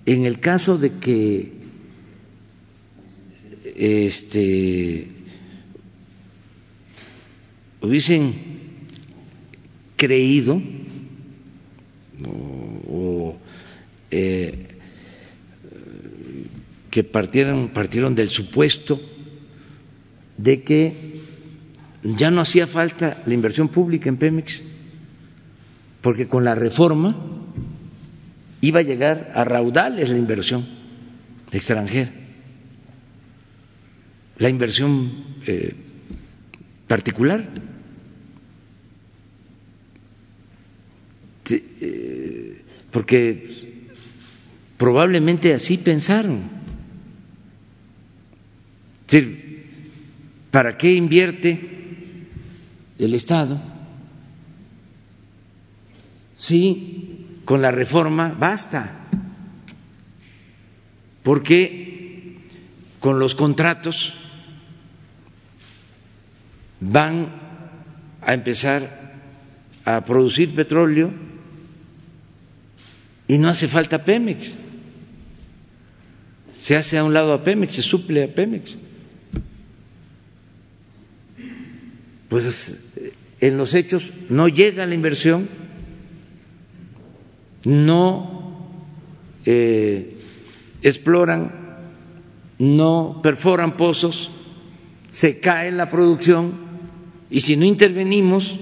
[SPEAKER 1] en el caso de que este hubiesen creído o, eh, que partieron, partieron del supuesto de que ya no hacía falta la inversión pública en Pemex, porque con la reforma iba a llegar a raudales la inversión extranjera, la inversión eh, particular. Eh, porque probablemente así pensaron. ¿Para qué invierte el Estado? Sí, con la reforma basta, porque con los contratos van a empezar a producir petróleo y no hace falta Pemex. Se hace a un lado a Pemex, se suple a Pemex. Pues en los hechos no llega la inversión, no eh, exploran, no perforan pozos, se cae la producción y si no intervenimos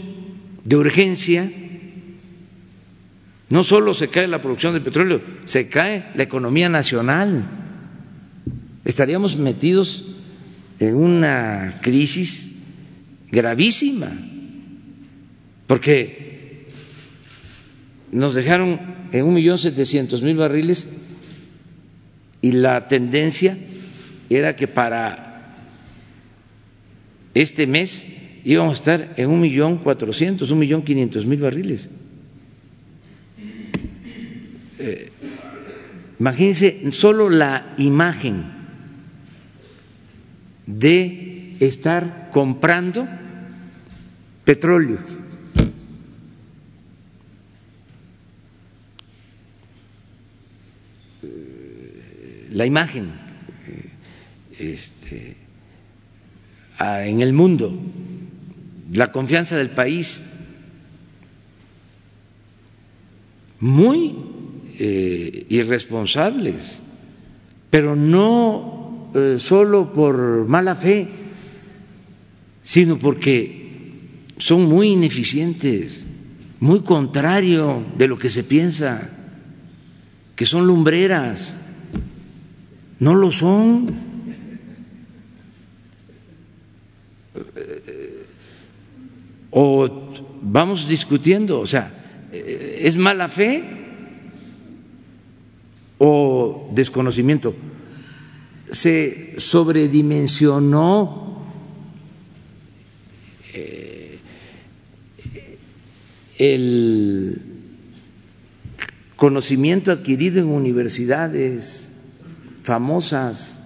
[SPEAKER 1] de urgencia, no solo se cae la producción de petróleo, se cae la economía nacional. Estaríamos metidos en una crisis gravísima, porque nos dejaron en un millón setecientos mil barriles y la tendencia era que para este mes íbamos a estar en un millón cuatrocientos, un millón quinientos mil barriles. Imagínense solo la imagen de estar comprando petróleo. La imagen este, en el mundo, la confianza del país, muy eh, irresponsables, pero no eh, solo por mala fe, sino porque son muy ineficientes, muy contrario de lo que se piensa, que son lumbreras, no lo son. O vamos discutiendo, o sea, ¿es mala fe? o desconocimiento. Se sobredimensionó eh, el conocimiento adquirido en universidades famosas.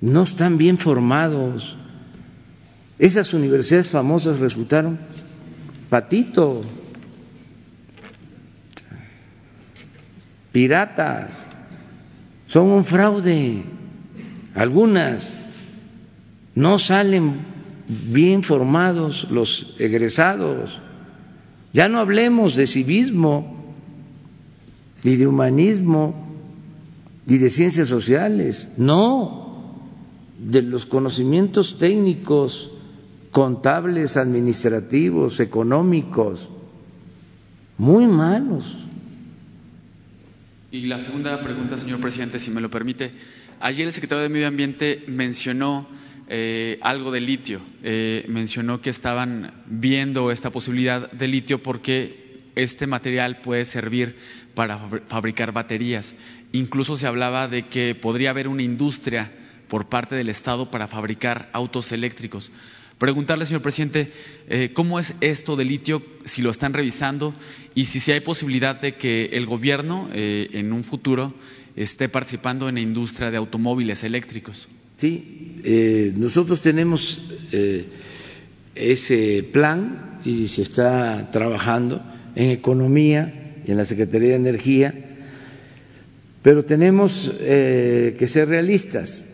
[SPEAKER 1] No están bien formados. Esas universidades famosas resultaron patito. piratas, son un fraude. Algunas no salen bien formados los egresados. Ya no hablemos de civismo, ni de humanismo, ni de ciencias sociales, no, de los conocimientos técnicos, contables, administrativos, económicos, muy malos.
[SPEAKER 6] Y la segunda pregunta, señor presidente, si me lo permite. Ayer el secretario de Medio Ambiente mencionó eh, algo de litio. Eh, mencionó que estaban viendo esta posibilidad de litio porque este material puede servir para fabricar baterías. Incluso se hablaba de que podría haber una industria por parte del Estado para fabricar autos eléctricos. Preguntarle, señor presidente, eh, cómo es esto de litio, si lo están revisando y si, hay posibilidad de que el gobierno eh, en un futuro esté participando en la industria de automóviles eléctricos.
[SPEAKER 1] Sí, eh, nosotros tenemos ese plan y se está trabajando en economía en la Secretaría de Energía, pero tenemos que ser realistas.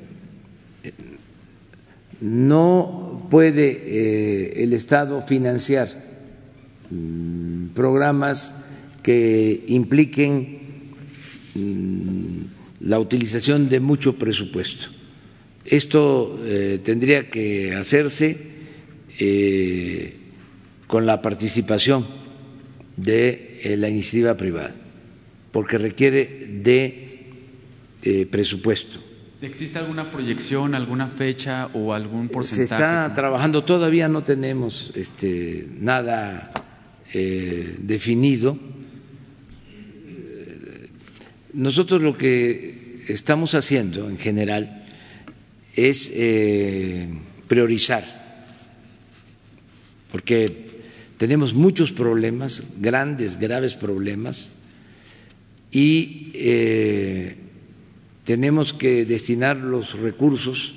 [SPEAKER 1] No puede eh, el Estado financiar mm, programas que impliquen mm, la utilización de mucho presupuesto. Esto eh, tendría que hacerse eh, con la participación de la iniciativa privada, porque requiere de presupuesto
[SPEAKER 6] ¿Existe alguna proyección, alguna fecha o algún porcentaje?
[SPEAKER 1] Se está trabajando, todavía no tenemos este, nada eh, definido. Nosotros lo que estamos haciendo en general es eh, priorizar, porque tenemos muchos problemas, grandes, graves problemas, y eh, tenemos que destinar los recursos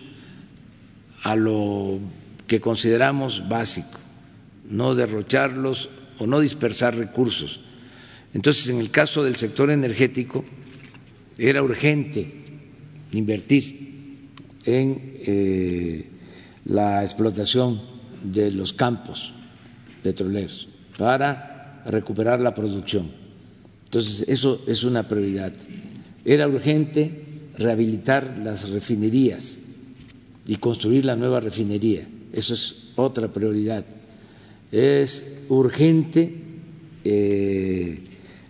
[SPEAKER 1] a lo que consideramos básico, no derrocharlos o no dispersar recursos. Entonces, en el caso del sector energético, era urgente invertir en eh, la explotación de los campos petroleros para recuperar la producción. Entonces, eso es una prioridad. Era urgente rehabilitar las refinerías y construir la nueva refinería. Eso es otra prioridad. Es urgente eh,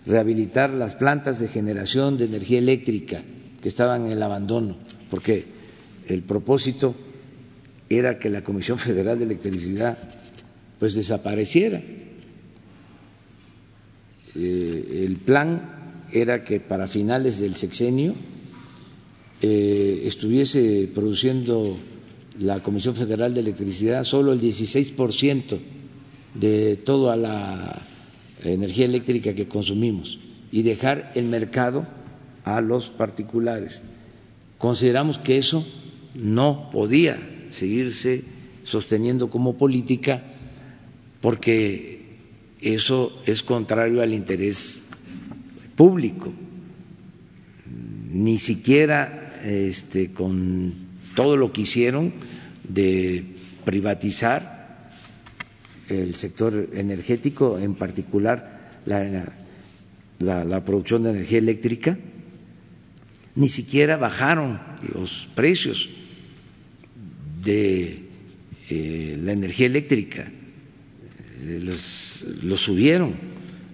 [SPEAKER 1] rehabilitar las plantas de generación de energía eléctrica que estaban en el abandono, porque el propósito era que la Comisión [LAUGHS] Federal de Electricidad pues desapareciera. Eh, el plan era que para finales del sexenio eh, estuviese produciendo la Comisión Federal de Electricidad solo el 16% de toda la energía eléctrica que consumimos y dejar el mercado a los particulares. Consideramos que eso no podía seguirse sosteniendo como política porque eso es contrario al interés público. Ni siquiera este, con todo lo que hicieron de privatizar el sector energético, en particular la, producción de energía eléctrica, ni siquiera bajaron los precios de eh, la energía eléctrica, eh, los, subieron.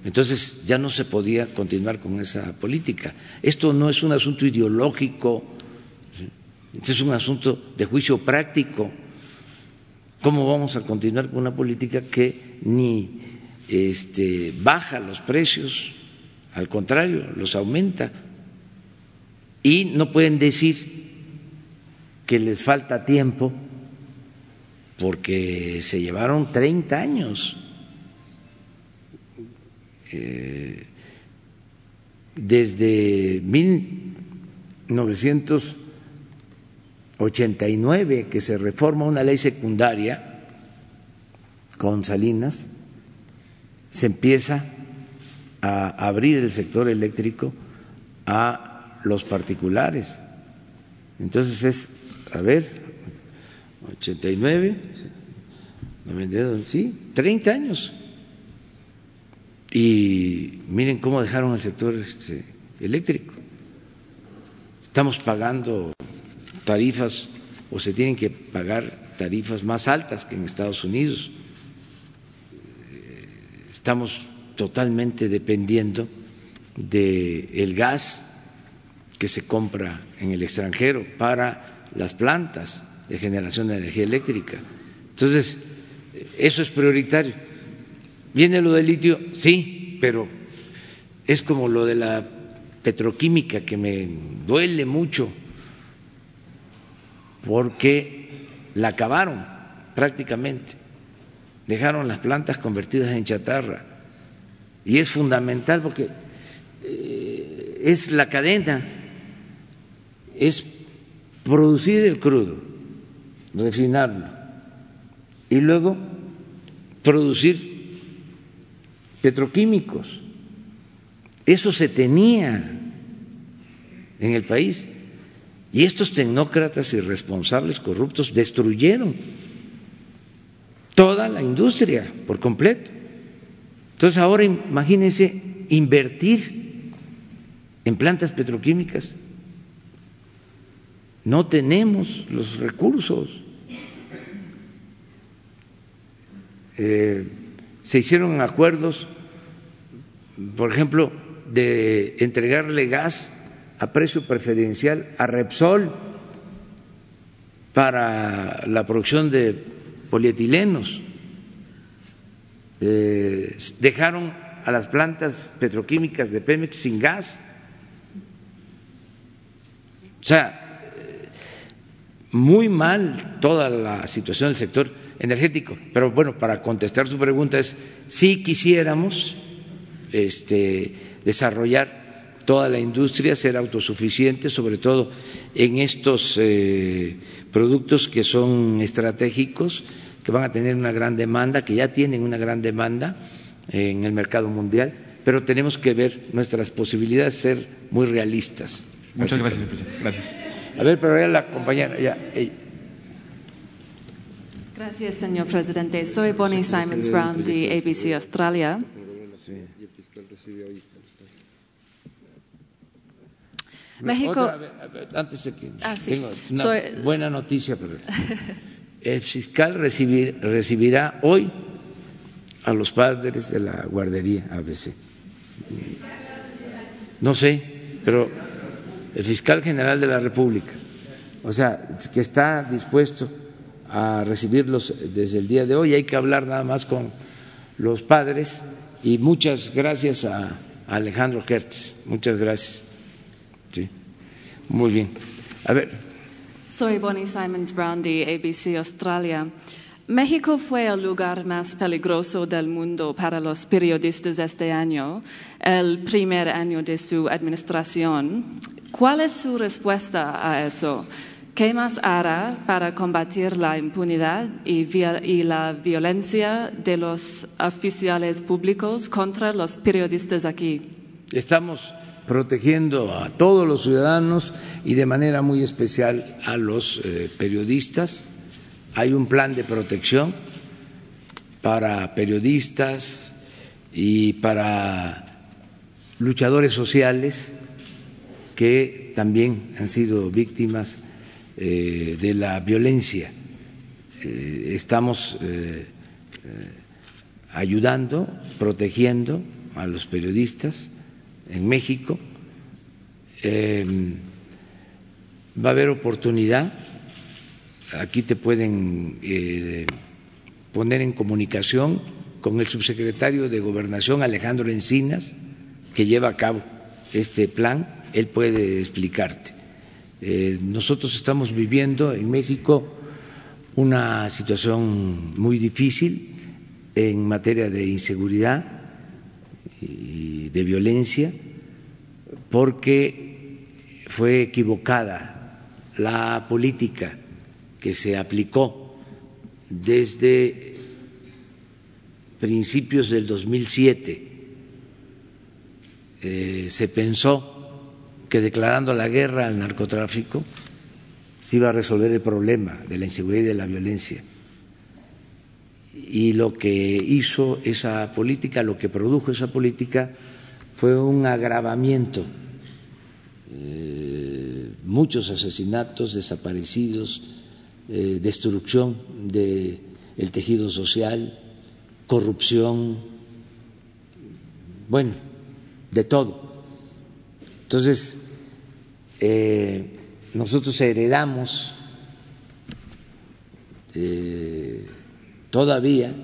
[SPEAKER 1] Entonces ya no se podía continuar con esa política. Esto no es un asunto ideológico, es un asunto de juicio práctico. ¿Cómo vamos a continuar con una política que ni este, baja los precios, al contrario, los aumenta? Y no pueden decir que les falta tiempo porque se llevaron 30 años. Eh, desde 1989 que se reforma una ley secundaria con Salinas, se empieza a abrir el sector eléctrico a los particulares. Entonces es, a ver, 89, 92, sí, 30 años. Y miren cómo dejaron el sector este, eléctrico. Estamos pagando tarifas o se tienen que pagar tarifas más altas que en Estados Unidos. Estamos totalmente dependiendo del gas que se compra en el extranjero para las plantas de generación de energía eléctrica. Entonces, eso es prioritario. ¿Viene lo del litio? Sí, pero es como lo de la petroquímica que me duele mucho porque la acabaron prácticamente. Dejaron las plantas convertidas en chatarra. Y es fundamental porque eh, es la cadena, es producir el crudo, refinarlo y luego producir petroquímicos. Eso se tenía en el país y estos tecnócratas irresponsables, corruptos, destruyeron toda la industria por completo. Entonces ahora imagínense invertir en plantas petroquímicas no tenemos los recursos. Eh, se hicieron acuerdos, por ejemplo, de entregarle gas a precio preferencial a Repsol para la producción de polietilenos. Eh, dejaron a las plantas petroquímicas de Pemex sin gas. O sea, muy mal toda la situación del sector energético. Pero bueno, para contestar su pregunta es si quisiéramos este, desarrollar toda la industria, ser autosuficiente, sobre todo en estos eh, productos que son estratégicos, que van a tener una gran demanda, que ya tienen una gran demanda en el mercado mundial, pero tenemos que ver nuestras posibilidades, ser muy realistas.
[SPEAKER 6] Muchas gracias, presidente. Gracias.
[SPEAKER 1] A ver, pero ya la compañera. Ya,
[SPEAKER 7] Gracias, señor presidente. Soy Bonnie Simons Brown de ABC Australia.
[SPEAKER 1] México. antes de que ah, tengo una buena noticia, pero [LAUGHS] el fiscal recibirá hoy a los padres de la guardería ABC. No sé, pero el fiscal general de la República, o sea, que está dispuesto a recibirlos desde el día de hoy. Hay que hablar nada más con los padres y muchas gracias a Alejandro Hertz. Muchas gracias. Sí. Muy bien. A ver.
[SPEAKER 7] Soy Bonnie Simons Brown ABC Australia. México fue el lugar más peligroso del mundo para los periodistas este año, el primer año de su administración. ¿Cuál es su respuesta a eso? ¿Qué más hará para combatir la impunidad y, la violencia de los oficiales públicos contra los periodistas aquí?
[SPEAKER 1] Estamos protegiendo a todos los ciudadanos y de manera muy especial a los eh, periodistas. Hay un plan de protección para periodistas y para luchadores sociales que también han sido víctimas eh, de la violencia. Eh, estamos ayudando, protegiendo a los periodistas en México. Eh, va a haber oportunidad, aquí te pueden eh, poner en comunicación con el subsecretario de Gobernación, Alejandro Encinas, que lleva a cabo este plan, él puede explicarte. Eh, nosotros estamos viviendo en México una situación muy difícil en materia de inseguridad y de violencia porque fue equivocada la política que se aplicó desde principios del 2007. Eh, se pensó que declarando la guerra al narcotráfico se iba a resolver el problema de la inseguridad y de la violencia y lo que hizo esa política, lo que produjo esa política fue un agravamiento, eh, muchos asesinatos, desaparecidos, eh, destrucción del tejido social, corrupción, bueno, de todo. Entonces, eh, nosotros heredamos todavía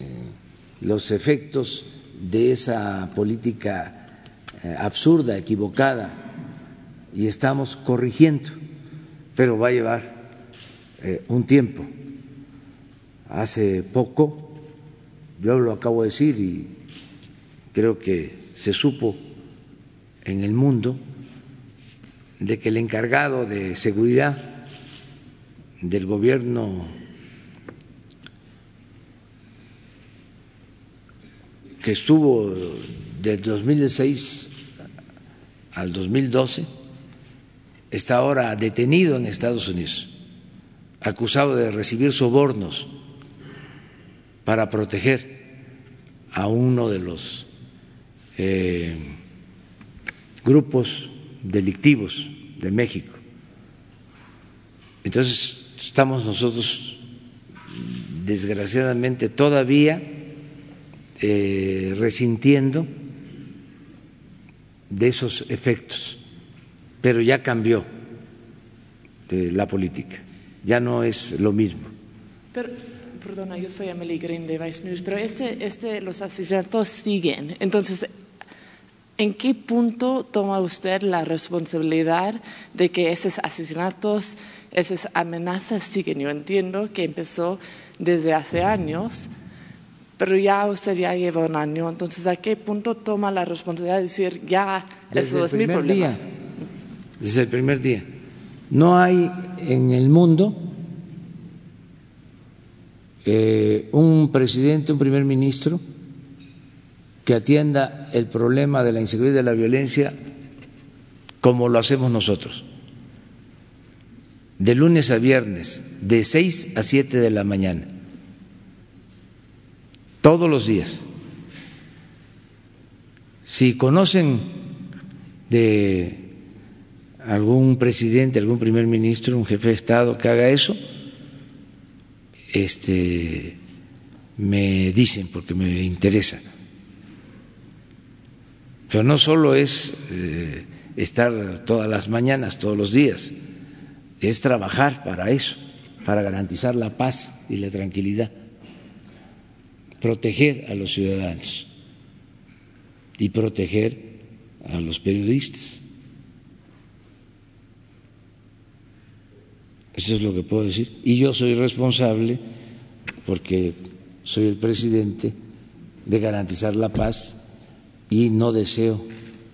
[SPEAKER 1] eh, los efectos de esa política absurda, equivocada, y estamos corrigiendo, pero va a llevar eh, un tiempo. Hace poco, yo lo acabo de decir y creo que se supo en el mundo de que el encargado de seguridad del gobierno que estuvo del 2006 al 2012, está ahora detenido en Estados Unidos, acusado de recibir sobornos para proteger a uno de los eh, grupos delictivos de México. Entonces, estamos nosotros, desgraciadamente, todavía eh, resintiendo de esos efectos, pero ya cambió la política, ya no es lo mismo.
[SPEAKER 8] Pero, perdona, yo soy Emily Green de Vice News, pero este, este, los asesinatos siguen. Entonces, ¿en qué punto toma usted la responsabilidad de que esos asesinatos, esas amenazas siguen? Yo entiendo que empezó desde hace años pero ya usted ya lleva un año, entonces ¿a qué punto toma la responsabilidad de decir ya eso es mi problema?
[SPEAKER 1] Día, desde el primer día. No hay en el mundo eh, un presidente, un primer ministro que atienda el problema de la inseguridad y de la violencia como lo hacemos nosotros. De lunes a viernes, de seis a siete de la mañana todos los días. Si conocen de algún presidente, algún primer ministro, un jefe de Estado que haga eso, este, me dicen porque me interesa. Pero no solo es eh, estar todas las mañanas, todos los días, es trabajar para eso, para garantizar la paz y la tranquilidad proteger a los ciudadanos y proteger a los periodistas. Eso es lo que puedo decir. Y yo soy responsable, porque soy el presidente, de garantizar la paz y no deseo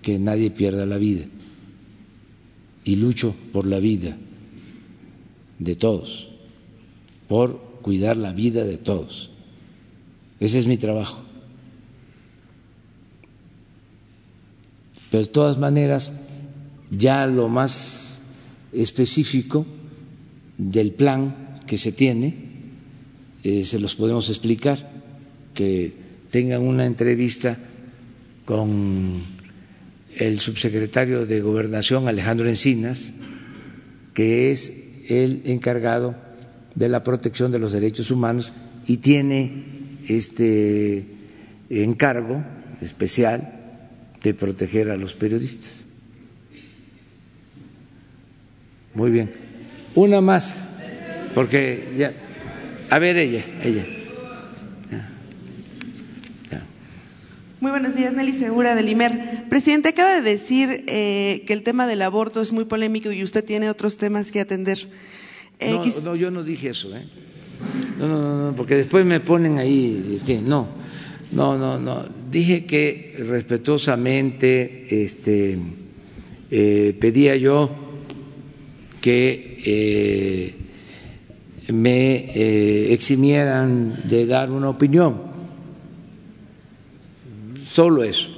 [SPEAKER 1] que nadie pierda la vida. Y lucho por la vida de todos, por cuidar la vida de todos. Ese es mi trabajo. Pero de todas maneras, ya lo más específico del plan que se tiene, eh, se los podemos explicar, que tengan una entrevista con el subsecretario de Gobernación, Alejandro Encinas, que es el encargado de la protección de los derechos humanos y tiene este encargo especial de proteger a los periodistas. Muy bien. Una más, porque ya. A ver, ella, ella.
[SPEAKER 9] Muy buenos días, Nelly Segura del IMER. Presidente, acaba de decir eh, que el tema del aborto es muy polémico y usted tiene otros temas que atender.
[SPEAKER 1] Eh, no, no, yo no dije eso, ¿eh? No, no, no, porque después me ponen ahí, este, no, no, no, no. Dije que respetuosamente este, eh, pedía yo que eh, me eh, eximieran de dar una opinión. Solo eso.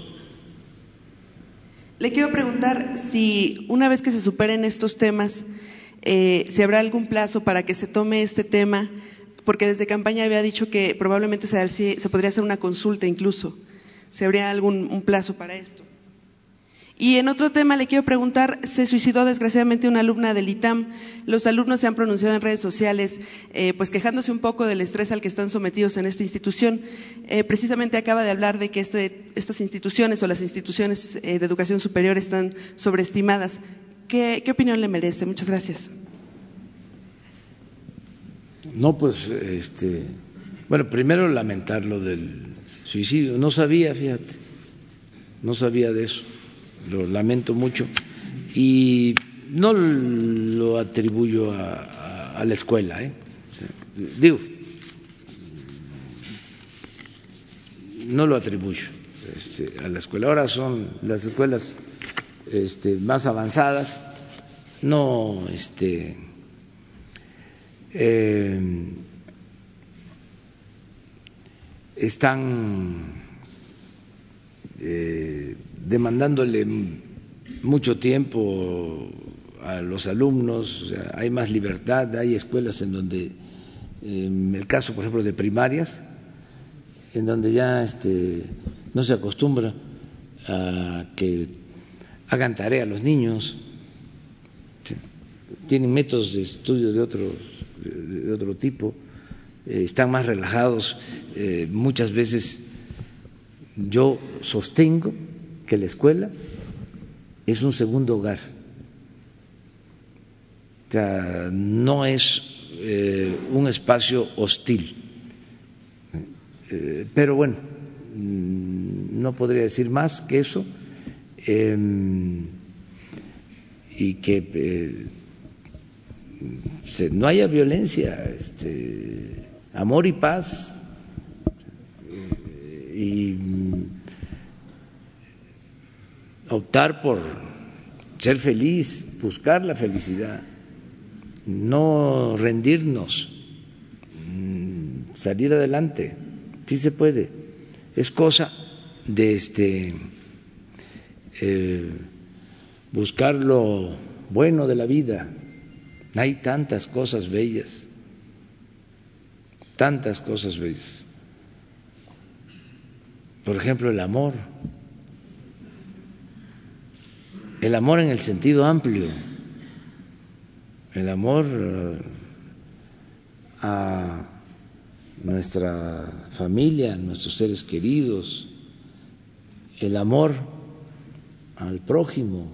[SPEAKER 9] Le quiero preguntar si una vez que se superen estos temas, eh, si habrá algún plazo para que se tome este tema, porque desde campaña había dicho que probablemente se, podría hacer una consulta incluso. ¿Se habría algún un plazo para esto? Y en otro tema le quiero preguntar, se suicidó desgraciadamente una alumna del ITAM. Los alumnos se han pronunciado en redes sociales, eh, pues quejándose un poco del estrés al que están sometidos en esta institución. Eh, precisamente acaba de hablar de que este, estas instituciones o las instituciones eh, de educación superior están sobreestimadas. ¿Qué, ¿Qué, opinión le merece? Muchas gracias.
[SPEAKER 1] No, pues, este, bueno, primero lamentar lo del suicidio. No sabía, fíjate, no sabía de eso lo lamento mucho y no lo atribuyo a, la escuela, ¿eh? digo, no lo atribuyo este, a la escuela. Ahora son las escuelas este, más avanzadas, no este, eh, están eh, demandándole mucho tiempo a los alumnos, hay más libertad, hay escuelas en donde, en el caso, por ejemplo, de primarias, en donde ya este, no se acostumbra a que hagan tarea los niños, tienen métodos de estudio de otro, de otro tipo, eh, están más relajados, eh, muchas veces yo sostengo que la escuela es un segundo hogar. O sea, no es eh, un espacio hostil. Eh, pero bueno, mm, no podría decir más que eso em, y que eh, no haya violencia, este, amor y paz y optar por ser feliz, buscar la felicidad, no rendirnos, mm, salir adelante, sí se puede. Es cosa de este eh, buscar lo bueno de la vida. Hay tantas cosas bellas, tantas cosas bellas. Por ejemplo, el amor. El amor en el sentido amplio, el amor eh, a nuestra familia, a nuestros seres queridos, el amor al prójimo,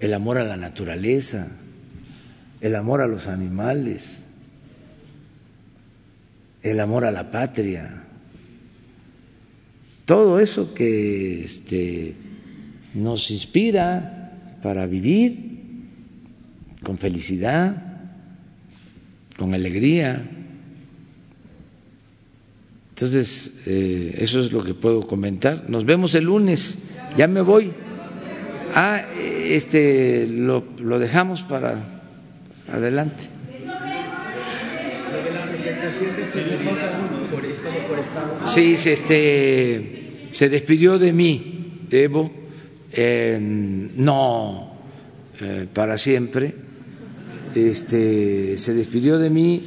[SPEAKER 1] el amor a la naturaleza, el amor a los animales, el amor a la patria, todo eso que este, nos inspira para vivir con felicidad, con alegría. Entonces, eh, eso es lo que puedo comentar. Nos vemos el lunes. Ya me voy. Ah, este, lo, lo dejamos para adelante. Sí, este, se despidió de mí, Evo, no eh, para siempre, este, se despidió de mí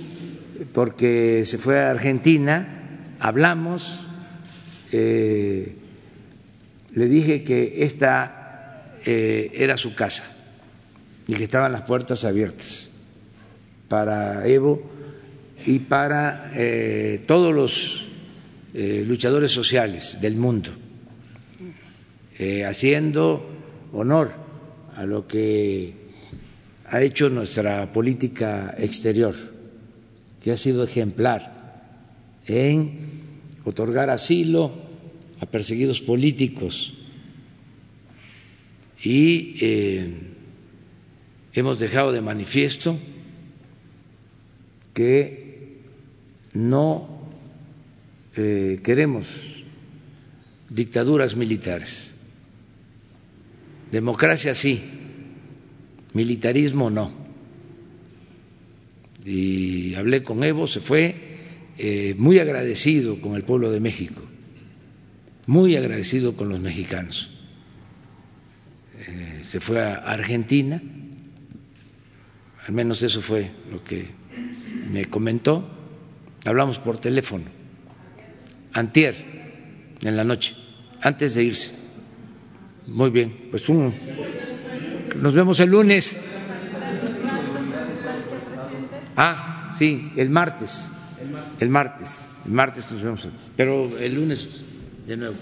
[SPEAKER 1] porque se fue a Argentina, hablamos, eh, le dije que esta eh, era su casa y que estaban las puertas abiertas para Evo y para todos los eh, luchadores sociales del mundo, eh, haciendo honor a lo que ha hecho nuestra política exterior, que ha sido ejemplar en otorgar asilo a perseguidos políticos. Y hemos dejado de manifiesto que no eh, queremos dictaduras militares. Democracia sí, militarismo no. Y hablé con Evo, se fue eh, muy agradecido con el pueblo de México, muy agradecido con los mexicanos. Eh, se fue a Argentina, al menos eso fue lo que me comentó Hablamos por teléfono, antier, en la noche, antes de irse. Muy bien, pues uno. Nos vemos el lunes. Ah, sí, el martes. El martes. El martes nos vemos. Pero el lunes de nuevo.